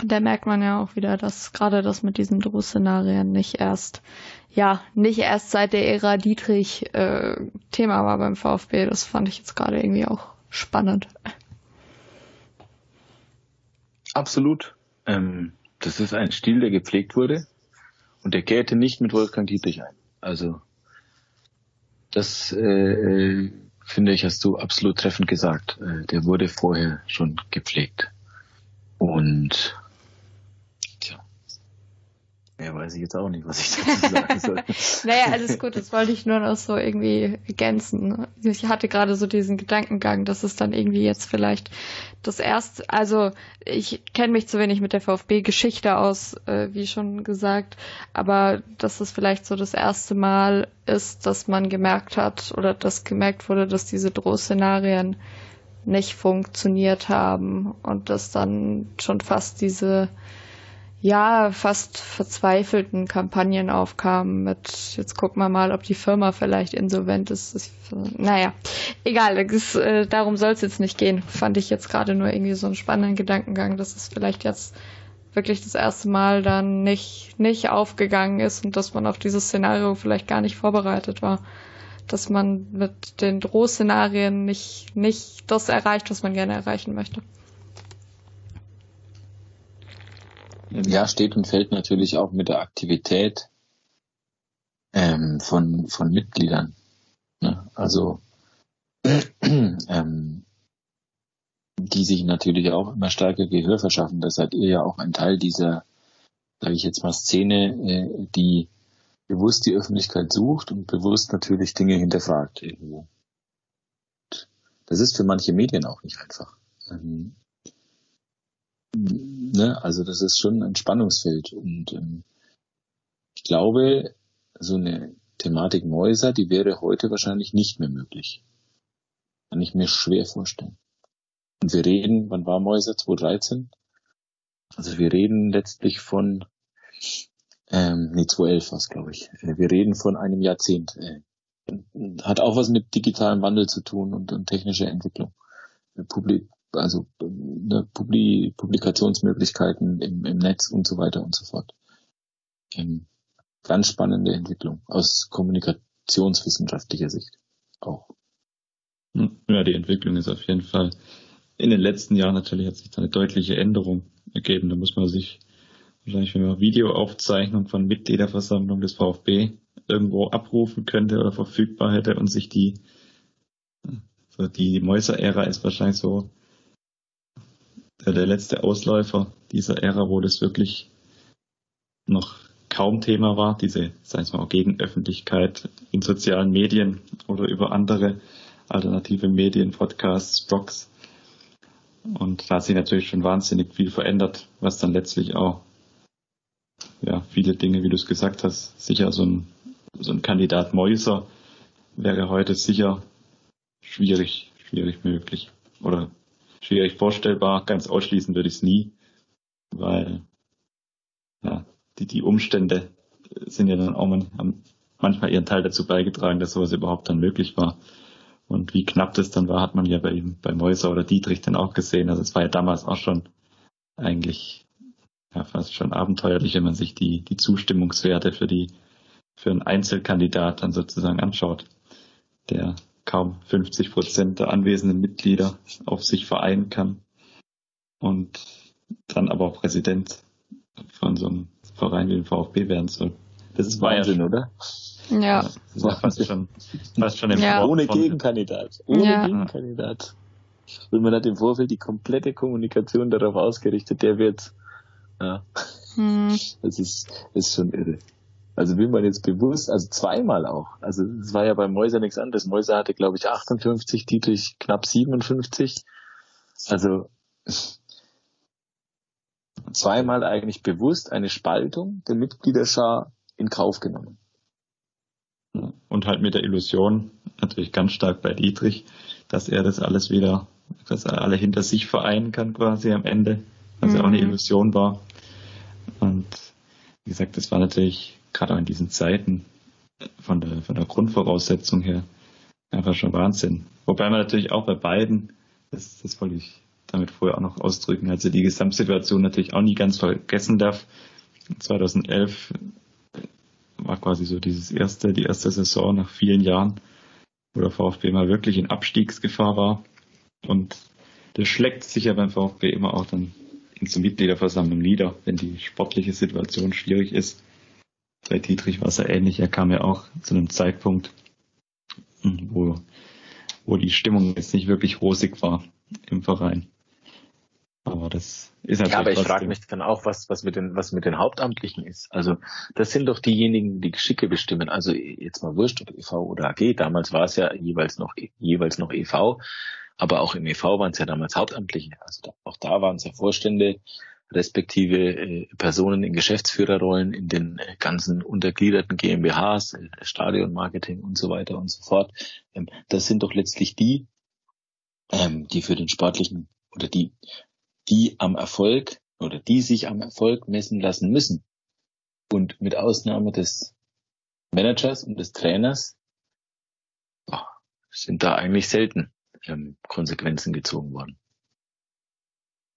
da merkt man ja auch wieder, dass gerade das mit diesen Drohszenarien nicht erst ja, nicht erst seit der Ära Dietrich äh, Thema war beim VfB. Das fand ich jetzt gerade irgendwie auch spannend. Absolut. Ähm, das ist ein Stil, der gepflegt wurde und der kehrte nicht mit Wolfgang Dietrich ein. Also das äh, äh, finde ich, hast du absolut treffend gesagt. Äh, der wurde vorher schon gepflegt. Und ja, weiß ich jetzt auch nicht, was ich dazu sagen soll. naja, alles gut, das wollte ich nur noch so irgendwie ergänzen. Ich hatte gerade so diesen Gedankengang, dass es dann irgendwie jetzt vielleicht das erste, also ich kenne mich zu wenig mit der VfB-Geschichte aus, äh, wie schon gesagt, aber dass es vielleicht so das erste Mal ist, dass man gemerkt hat oder dass gemerkt wurde, dass diese Drohszenarien nicht funktioniert haben und dass dann schon fast diese ja, fast verzweifelten Kampagnen aufkamen mit, jetzt gucken wir mal, ob die Firma vielleicht insolvent ist. Ich, naja, egal, das, äh, darum soll es jetzt nicht gehen. Fand ich jetzt gerade nur irgendwie so einen spannenden Gedankengang, dass es vielleicht jetzt wirklich das erste Mal dann nicht, nicht aufgegangen ist und dass man auf dieses Szenario vielleicht gar nicht vorbereitet war. Dass man mit den Drohszenarien nicht, nicht das erreicht, was man gerne erreichen möchte. Ja, steht und fällt natürlich auch mit der Aktivität ähm, von, von Mitgliedern. Ne? Also ähm, die sich natürlich auch immer stärker Gehör verschaffen. Da seid ihr ja auch ein Teil dieser, sage ich jetzt mal, Szene, äh, die bewusst die Öffentlichkeit sucht und bewusst natürlich Dinge hinterfragt irgendwo. Das ist für manche Medien auch nicht einfach. Ähm, ne, also das ist schon ein Spannungsfeld und ähm, ich glaube, so eine Thematik Mäuser, die wäre heute wahrscheinlich nicht mehr möglich. Kann ich mir schwer vorstellen. Und wir reden, wann war Mäuser? 2013? Also wir reden letztlich von, ähm, nee, 2011 war es, glaube ich. Äh, wir reden von einem Jahrzehnt. Äh, hat auch was mit digitalem Wandel zu tun und, und technischer Entwicklung. Publik, also ne, Publi Publikationsmöglichkeiten im, im Netz und so weiter und so fort. Ähm, ganz spannende Entwicklung aus kommunikationswissenschaftlicher Sicht auch. Hm, ja, die Entwicklung ist auf jeden Fall in den letzten Jahren natürlich hat sich da eine deutliche Änderung ergeben. Da muss man sich wahrscheinlich, wenn man Videoaufzeichnung von Mitgliederversammlung des VfB irgendwo abrufen könnte oder verfügbar hätte und sich die so die Mäuser-Ära ist wahrscheinlich so der, letzte Ausläufer dieser Ära, wo das wirklich noch kaum Thema war, diese, sag ich mal, Gegenöffentlichkeit in sozialen Medien oder über andere alternative Medien, Podcasts, Blogs. Und da hat sich natürlich schon wahnsinnig viel verändert, was dann letztlich auch, ja, viele Dinge, wie du es gesagt hast, sicher so ein, so ein Kandidat Mäuser wäre heute sicher schwierig, schwierig möglich oder schwierig vorstellbar. Ganz ausschließen würde ich es nie, weil ja, die, die Umstände sind ja dann auch man, haben manchmal ihren Teil dazu beigetragen, dass sowas überhaupt dann möglich war. Und wie knapp das dann war, hat man ja bei ihm, bei Mäuser oder Dietrich dann auch gesehen. Also es war ja damals auch schon eigentlich ja, fast schon abenteuerlich, wenn man sich die, die Zustimmungswerte für die, für einen Einzelkandidat dann sozusagen anschaut, der kaum 50 Prozent der anwesenden Mitglieder auf sich vereinen kann und dann aber auch Präsident von so einem Verein wie dem VfB werden soll. Das ist Wahnsinn, ja oder? Ja. Das ist ja fast schon, fast schon im ja. Ohne Gegenkandidat. Ohne ja. Gegenkandidat. Und man hat im Vorfeld die komplette Kommunikation darauf ausgerichtet, der wird, ja. Hm. Das ist, das ist schon irre. Also will man jetzt bewusst, also zweimal auch. Also es war ja bei Mäuser nichts anderes. Mäuser hatte, glaube ich, 58, Dietrich knapp 57. Also zweimal eigentlich bewusst eine Spaltung der Mitgliederschar in Kauf genommen. Und halt mit der Illusion, natürlich ganz stark bei Dietrich, dass er das alles wieder, dass er alle hinter sich vereinen kann quasi am Ende, was mhm. ja auch eine mhm. Illusion war. Und wie gesagt, das war natürlich gerade auch in diesen Zeiten von der, von der Grundvoraussetzung her einfach schon Wahnsinn. Wobei man natürlich auch bei beiden, das, das wollte ich damit vorher auch noch ausdrücken, also die Gesamtsituation natürlich auch nie ganz vergessen darf. 2011 war quasi so dieses erste, die erste Saison nach vielen Jahren, wo der VfB mal wirklich in Abstiegsgefahr war. Und das schlägt sich ja beim VfB immer auch dann in so Mitgliederversammlung nieder, wenn die sportliche Situation schwierig ist. Bei Dietrich war es ja ähnlich. Er kam ja auch zu einem Zeitpunkt, wo, wo die Stimmung jetzt nicht wirklich rosig war im Verein. Aber das ist natürlich. Ja, aber ich frage mich dann auch, was, was mit den, was mit den Hauptamtlichen ist. Also, das sind doch diejenigen, die Geschicke bestimmen. Also, jetzt mal wurscht, ob EV oder AG. Damals war es ja jeweils noch, jeweils noch EV. Aber auch im EV waren es ja damals Hauptamtliche. Also, auch da waren es ja Vorstände, respektive äh, Personen in Geschäftsführerrollen in den äh, ganzen untergliederten GmbHs, äh, Stadionmarketing und so weiter und so fort. Ähm, das sind doch letztlich die, ähm, die für den sportlichen oder die die am Erfolg oder die sich am Erfolg messen lassen müssen. Und mit Ausnahme des Managers und des Trainers oh, sind da eigentlich selten ähm, Konsequenzen gezogen worden.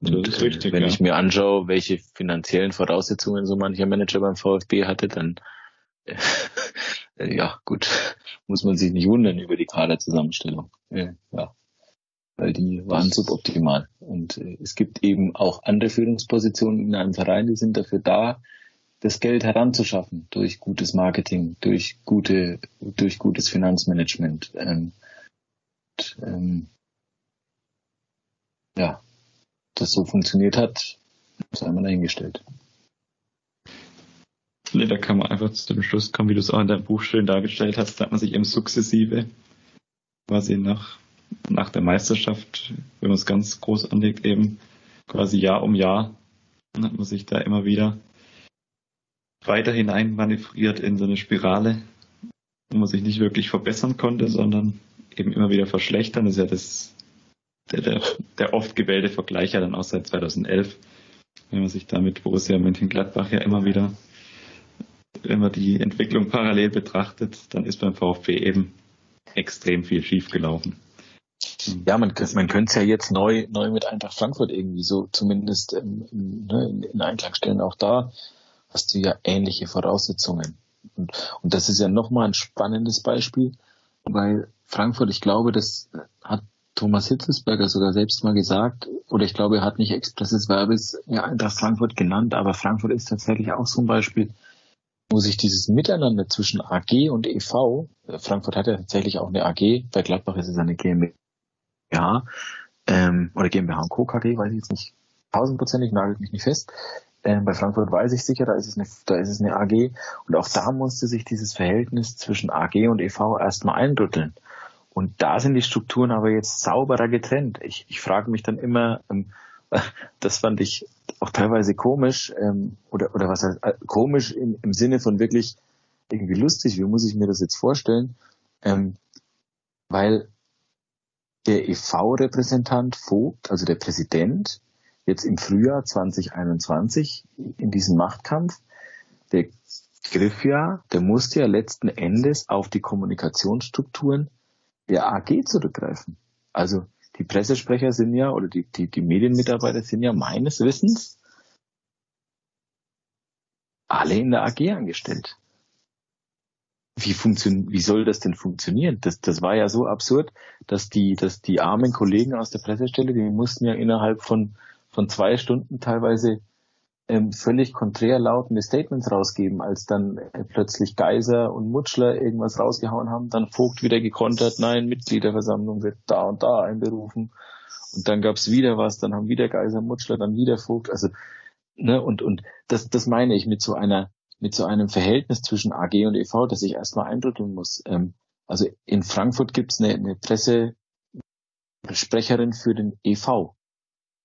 Und äh, richtig, wenn ja. ich mir anschaue, welche finanziellen Voraussetzungen so mancher Manager beim VfB hatte, dann äh, ja gut, muss man sich nicht wundern über die Kaderzusammenstellung. Äh, ja weil die waren suboptimal. Und äh, es gibt eben auch andere Führungspositionen in einem Verein, die sind dafür da, das Geld heranzuschaffen durch gutes Marketing, durch gute, durch gutes Finanzmanagement. Ähm, und, ähm, ja, das so funktioniert hat, sei mal dahingestellt. Da kann man einfach zu dem Schluss kommen, wie du es auch in deinem Buch schön dargestellt hast, da hat man sich eben sukzessive quasi nach nach der Meisterschaft, wenn man es ganz groß anlegt, eben quasi Jahr um Jahr, dann hat man sich da immer wieder weiter hinein manövriert in so eine Spirale, wo man sich nicht wirklich verbessern konnte, sondern eben immer wieder verschlechtern. Das ist ja das, der, der, der oft gewählte Vergleich ja dann auch seit 2011, wenn man sich da mit Borussia Mönchengladbach ja immer wieder, wenn man die Entwicklung parallel betrachtet, dann ist beim VfB eben extrem viel schiefgelaufen. Ja, man, man könnte es ja jetzt neu, neu mit Eintracht Frankfurt irgendwie so zumindest ähm, ne, in, in Einklang stellen. Auch da hast du ja ähnliche Voraussetzungen. Und, und das ist ja nochmal ein spannendes Beispiel, weil Frankfurt, ich glaube, das hat Thomas Hitzesberger sogar selbst mal gesagt, oder ich glaube, er hat nicht expresses Verbes ja, Eintracht Frankfurt genannt, aber Frankfurt ist tatsächlich auch so ein Beispiel, wo sich dieses Miteinander zwischen AG und EV, äh, Frankfurt hat ja tatsächlich auch eine AG, bei Gladbach ist es eine GmbH, ähm, oder GmbH und Co. KG, weiß ich jetzt nicht tausendprozentig, nagelt mich nicht fest. Ähm, bei Frankfurt weiß ich sicher, da ist, es eine, da ist es eine AG. Und auch da musste sich dieses Verhältnis zwischen AG und EV erstmal eindrütteln. Und da sind die Strukturen aber jetzt sauberer getrennt. Ich, ich frage mich dann immer, ähm, das fand ich auch teilweise komisch, ähm, oder, oder was heißt, äh, komisch im, im Sinne von wirklich irgendwie lustig, wie muss ich mir das jetzt vorstellen? Ähm, weil der EV-Repräsentant Vogt, also der Präsident, jetzt im Frühjahr 2021 in diesem Machtkampf, der griff ja, der musste ja letzten Endes auf die Kommunikationsstrukturen der AG zurückgreifen. Also die Pressesprecher sind ja, oder die, die, die Medienmitarbeiter sind ja meines Wissens alle in der AG angestellt wie funktioniert, wie soll das denn funktionieren? Das, das war ja so absurd, dass die, dass die armen Kollegen aus der Pressestelle, die mussten ja innerhalb von, von zwei Stunden teilweise ähm, völlig konträr lautende Statements rausgeben, als dann äh, plötzlich Geiser und Mutschler irgendwas rausgehauen haben, dann Vogt wieder gekontert, nein, Mitgliederversammlung wird da und da einberufen. Und dann gab's wieder was, dann haben wieder Geiser, Mutschler, dann wieder Vogt. Also, ne, und, und das, das meine ich mit so einer mit so einem Verhältnis zwischen AG und EV, das ich erstmal eindrücken muss. Ähm, also in Frankfurt gibt es eine, eine Pressesprecherin für den EV.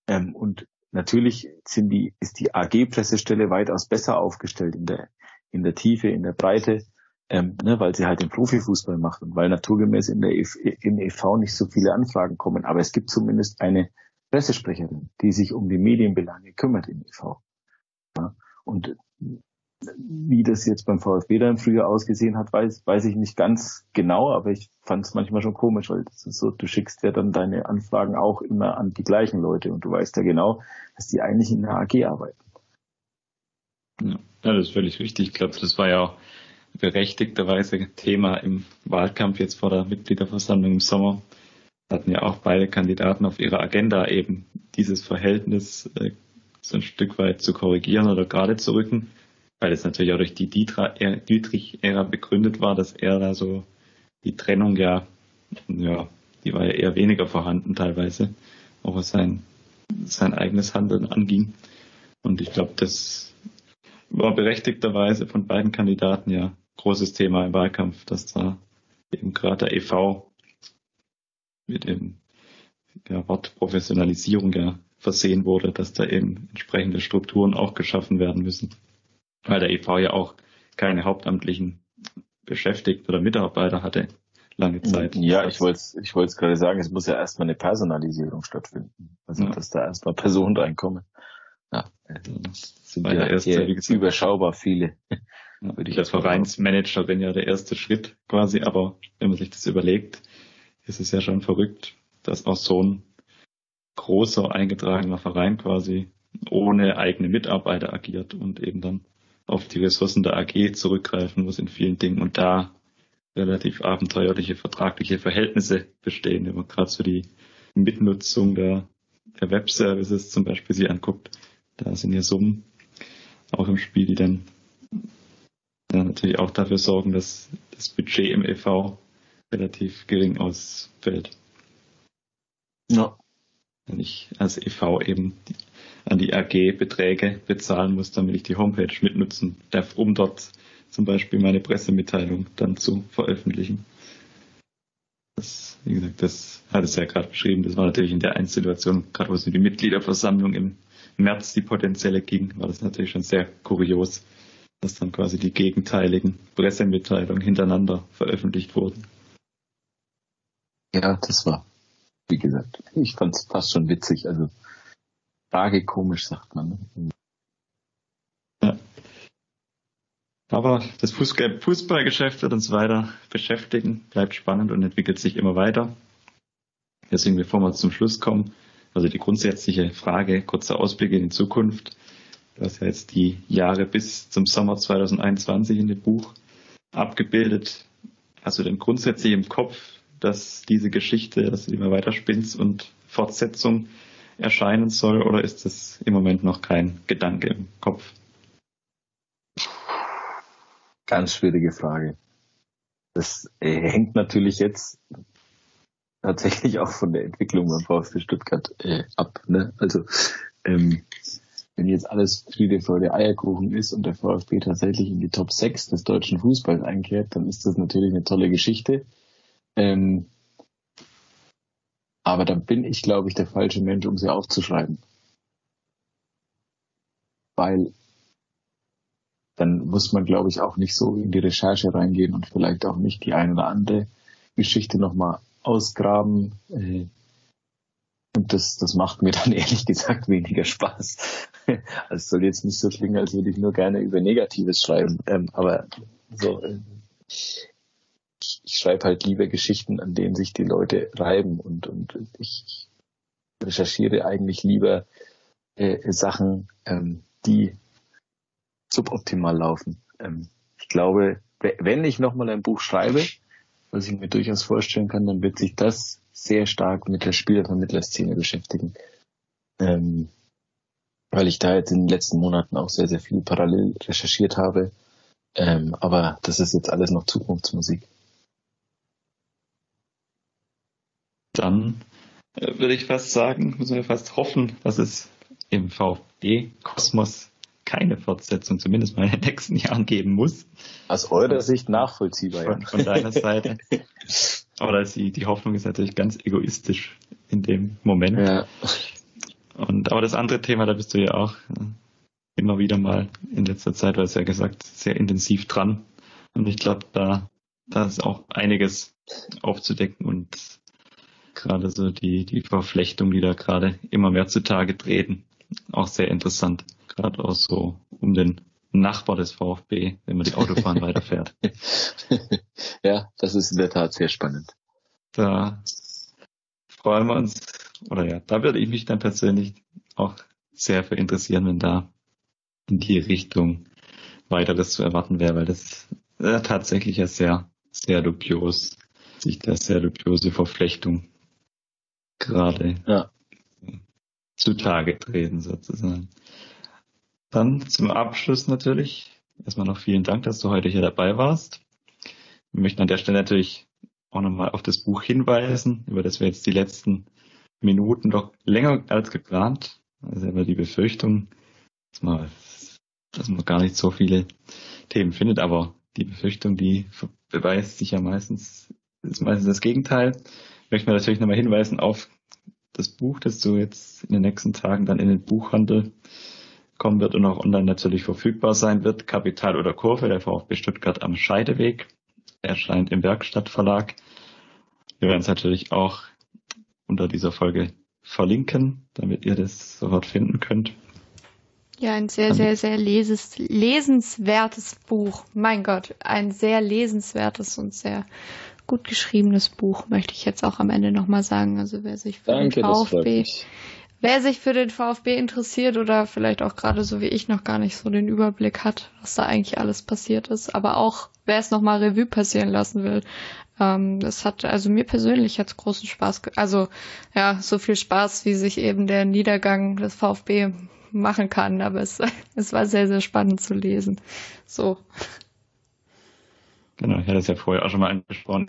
Ähm, und natürlich sind die, ist die AG-Pressestelle weitaus besser aufgestellt in der, in der Tiefe, in der Breite, ähm, ne, weil sie halt den Profifußball macht und weil naturgemäß in der im EV nicht so viele Anfragen kommen. Aber es gibt zumindest eine Pressesprecherin, die sich um die Medienbelange kümmert im EV. Ja, und wie das jetzt beim VfB dann früher ausgesehen hat, weiß, weiß ich nicht ganz genau, aber ich fand es manchmal schon komisch, weil das ist so, du schickst ja dann deine Anfragen auch immer an die gleichen Leute und du weißt ja genau, dass die eigentlich in der AG arbeiten. Ja, das ist völlig richtig. Ich glaube, das war ja auch berechtigterweise Thema im Wahlkampf jetzt vor der Mitgliederversammlung im Sommer. Hatten ja auch beide Kandidaten auf ihrer Agenda eben dieses Verhältnis äh, so ein Stück weit zu korrigieren oder gerade zu rücken weil es natürlich auch durch die Dietrich-Ära begründet war, dass er da so die Trennung ja, ja, die war ja eher weniger vorhanden teilweise, auch was sein, sein eigenes Handeln anging. Und ich glaube, das war berechtigterweise von beiden Kandidaten ja großes Thema im Wahlkampf, dass da eben gerade der EV mit dem ja, Wort Professionalisierung ja versehen wurde, dass da eben entsprechende Strukturen auch geschaffen werden müssen weil der EV ja auch keine hauptamtlichen Beschäftigten oder Mitarbeiter hatte lange Zeit. Ja, ich wollte es ich wollte gerade sagen, es muss ja erstmal eine Personalisierung stattfinden. Also ja. dass da erstmal Personen reinkommen. Ja, das sind ja erste, gesagt, überschaubar viele. Ja, würde ich als Vereinsmanager bin ja der erste Schritt quasi, aber wenn man sich das überlegt, ist es ja schon verrückt, dass auch so ein großer eingetragener Verein quasi ohne eigene Mitarbeiter agiert und eben dann auf die Ressourcen der AG zurückgreifen muss in vielen Dingen und da relativ abenteuerliche vertragliche Verhältnisse bestehen, wenn man gerade so die Mitnutzung der, der Webservices zum Beispiel sich anguckt. Da sind ja Summen auch im Spiel, die dann ja, natürlich auch dafür sorgen, dass das Budget im EV relativ gering ausfällt. Ja. Wenn ich als EV eben an die AG Beträge bezahlen muss, damit ich die Homepage mitnutzen darf, um dort zum Beispiel meine Pressemitteilung dann zu veröffentlichen. Das, wie gesagt, das hat es ja gerade beschrieben. Das war natürlich in der einen Situation, gerade wo es um die Mitgliederversammlung im März die potenzielle ging, war das natürlich schon sehr kurios, dass dann quasi die gegenteiligen Pressemitteilungen hintereinander veröffentlicht wurden. Ja, das war, wie gesagt, ich fand es fast schon witzig. Also tragikomisch, sagt man. Ne? Ja. Aber das Fußballgeschäft wird uns weiter beschäftigen, bleibt spannend und entwickelt sich immer weiter. Deswegen, bevor wir zum Schluss kommen, also die grundsätzliche Frage, kurzer Ausblick in die Zukunft. Du hast ja jetzt die Jahre bis zum Sommer 2021 in dem Buch abgebildet. Hast du denn grundsätzlich im Kopf, dass diese Geschichte, dass du die mal weiterspinnst und Fortsetzung erscheinen soll oder ist das im Moment noch kein Gedanke im Kopf? Ganz schwierige Frage. Das äh, hängt natürlich jetzt tatsächlich auch von der Entwicklung beim VfB Stuttgart äh, ab. Ne? Also ähm, wenn jetzt alles Friede, Freude, Eierkuchen ist und der VfB tatsächlich in die Top 6 des deutschen Fußballs einkehrt, dann ist das natürlich eine tolle Geschichte. Ähm, aber dann bin ich, glaube ich, der falsche Mensch, um sie aufzuschreiben. Weil dann muss man, glaube ich, auch nicht so in die Recherche reingehen und vielleicht auch nicht die eine oder andere Geschichte nochmal ausgraben. Äh, und das, das macht mir dann ehrlich gesagt weniger Spaß. Also es soll jetzt nicht so klingen, als würde ich nur gerne über Negatives schreiben. Ähm, aber so, äh, schreibe halt lieber Geschichten, an denen sich die Leute reiben und, und ich recherchiere eigentlich lieber äh, Sachen, ähm, die suboptimal laufen. Ähm, ich glaube, wenn ich nochmal ein Buch schreibe, was ich mir durchaus vorstellen kann, dann wird sich das sehr stark mit der Spielervermittlerszene beschäftigen. Ähm, weil ich da jetzt in den letzten Monaten auch sehr, sehr viel parallel recherchiert habe. Ähm, aber das ist jetzt alles noch Zukunftsmusik. Dann äh, würde ich fast sagen, müssen wir fast hoffen, dass es im VfB-Kosmos keine Fortsetzung, zumindest mal in den nächsten Jahren geben muss. Aus eurer Sicht nachvollziehbar. Von, von deiner Seite. Aber die, die Hoffnung ist natürlich ganz egoistisch in dem Moment. Ja. Und, aber das andere Thema, da bist du ja auch äh, immer wieder mal in letzter Zeit, weil es ja gesagt, sehr intensiv dran. Und ich glaube, da, da ist auch einiges aufzudecken und gerade so die, die Verflechtung, die da gerade immer mehr zutage treten, auch sehr interessant. Gerade auch so um den Nachbar des VfB, wenn man die Autobahn weiterfährt. Ja, das ist in der Tat sehr spannend. Da freuen wir uns, oder ja, da würde ich mich dann persönlich auch sehr für interessieren, wenn da in die Richtung weiteres zu erwarten wäre, weil das äh, tatsächlich ja sehr, sehr dubios, sich da sehr dubiose Verflechtung gerade ja. zutage treten sozusagen. Dann zum Abschluss natürlich erstmal noch vielen Dank, dass du heute hier dabei warst. Wir möchten an der Stelle natürlich auch nochmal auf das Buch hinweisen, über das wir jetzt die letzten Minuten doch länger als geplant. Also immer die Befürchtung, dass man, dass man gar nicht so viele Themen findet, aber die Befürchtung, die beweist sich ja meistens, ist meistens das Gegenteil. Möchten wir natürlich nochmal hinweisen auf das Buch, das du jetzt in den nächsten Tagen dann in den Buchhandel kommen wird und auch online natürlich verfügbar sein wird. Kapital oder Kurve, der VfB Stuttgart am Scheideweg, erscheint im Werkstattverlag. Wir werden es natürlich auch unter dieser Folge verlinken, damit ihr das sofort finden könnt. Ja, ein sehr, sehr, sehr leses, lesenswertes Buch. Mein Gott, ein sehr lesenswertes und sehr gut geschriebenes Buch, möchte ich jetzt auch am Ende nochmal sagen. Also wer sich für Danke, den VfB, wer sich für den VfB interessiert oder vielleicht auch gerade so wie ich noch gar nicht so den Überblick hat, was da eigentlich alles passiert ist, aber auch wer es nochmal Revue passieren lassen will. Ähm, das hat, also mir persönlich hat es großen Spaß, also ja, so viel Spaß, wie sich eben der Niedergang des VfB machen kann, aber es, es war sehr, sehr spannend zu lesen. So. Genau, ich hatte es ja vorher auch schon mal angesprochen.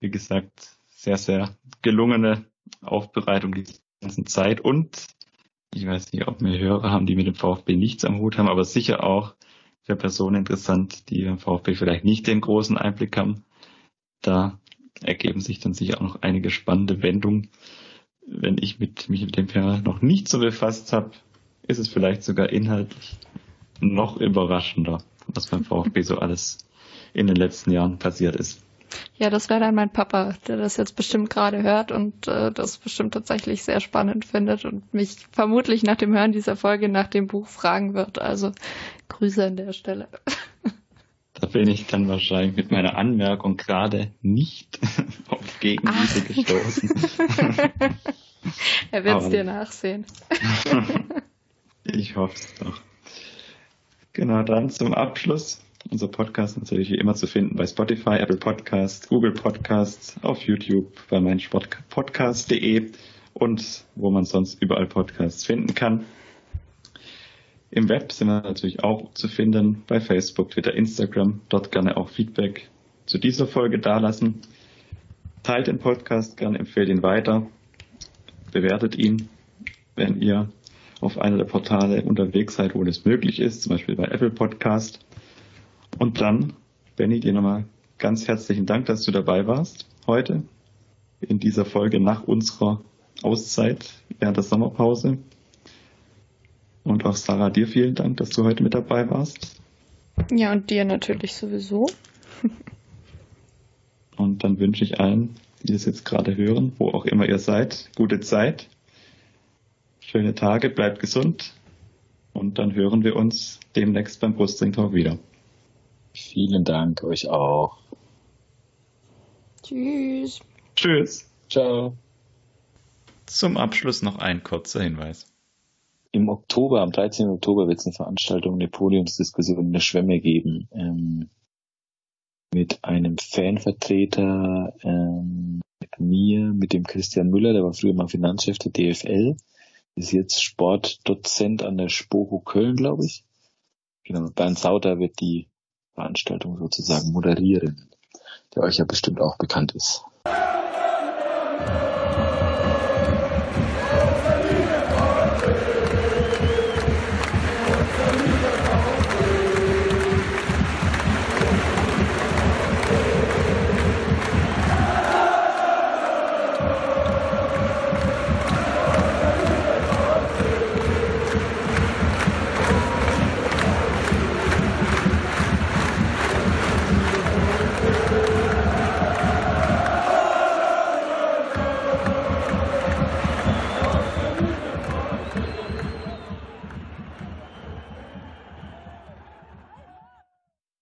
Wie gesagt, sehr, sehr gelungene Aufbereitung die ganzen Zeit und ich weiß nicht, ob wir Hörer haben, die mit dem VfB nichts am Hut haben, aber sicher auch für Personen interessant, die beim VfB vielleicht nicht den großen Einblick haben. Da ergeben sich dann sicher auch noch einige spannende Wendungen. Wenn ich mit, mich mit dem Thema noch nicht so befasst habe, ist es vielleicht sogar inhaltlich noch überraschender, was beim VfB so alles in den letzten Jahren passiert ist. Ja, das wäre dann mein Papa, der das jetzt bestimmt gerade hört und äh, das bestimmt tatsächlich sehr spannend findet und mich vermutlich nach dem Hören dieser Folge nach dem Buch fragen wird. Also Grüße an der Stelle. Da bin ich dann wahrscheinlich mit meiner Anmerkung gerade nicht auf Gegenliebe gestoßen. er wird es dir nachsehen. Ich hoffe es doch. Genau, dann zum Abschluss. Unser Podcast ist natürlich wie immer zu finden bei Spotify, Apple Podcast, Google Podcast, auf YouTube, bei meinsportpodcast.de und wo man sonst überall Podcasts finden kann. Im Web sind wir natürlich auch zu finden bei Facebook, Twitter, Instagram. Dort gerne auch Feedback zu dieser Folge dalassen. Teilt den Podcast gerne, empfehlt ihn weiter, bewertet ihn, wenn ihr auf einer der Portale unterwegs seid, wo das möglich ist, zum Beispiel bei Apple Podcast. Und dann, Benny, dir nochmal ganz herzlichen Dank, dass du dabei warst heute in dieser Folge nach unserer Auszeit während der Sommerpause. Und auch Sarah, dir vielen Dank, dass du heute mit dabei warst. Ja, und dir natürlich sowieso. und dann wünsche ich allen, die das jetzt gerade hören, wo auch immer ihr seid, gute Zeit schöne Tage, bleibt gesund und dann hören wir uns demnächst beim Brustring Talk wieder. Vielen Dank euch auch. Tschüss. Tschüss. Ciao. Zum Abschluss noch ein kurzer Hinweis. Im Oktober, am 13. Oktober wird es eine Veranstaltung, eine Podiumsdiskussion in der Schwemme geben. Ähm, mit einem Fanvertreter, ähm, mit mir, mit dem Christian Müller, der war früher mal Finanzchef der DFL ist jetzt Sportdozent an der Spoho Köln, glaube ich. Genau, Bernd Sauter wird die Veranstaltung sozusagen moderieren, der euch ja bestimmt auch bekannt ist.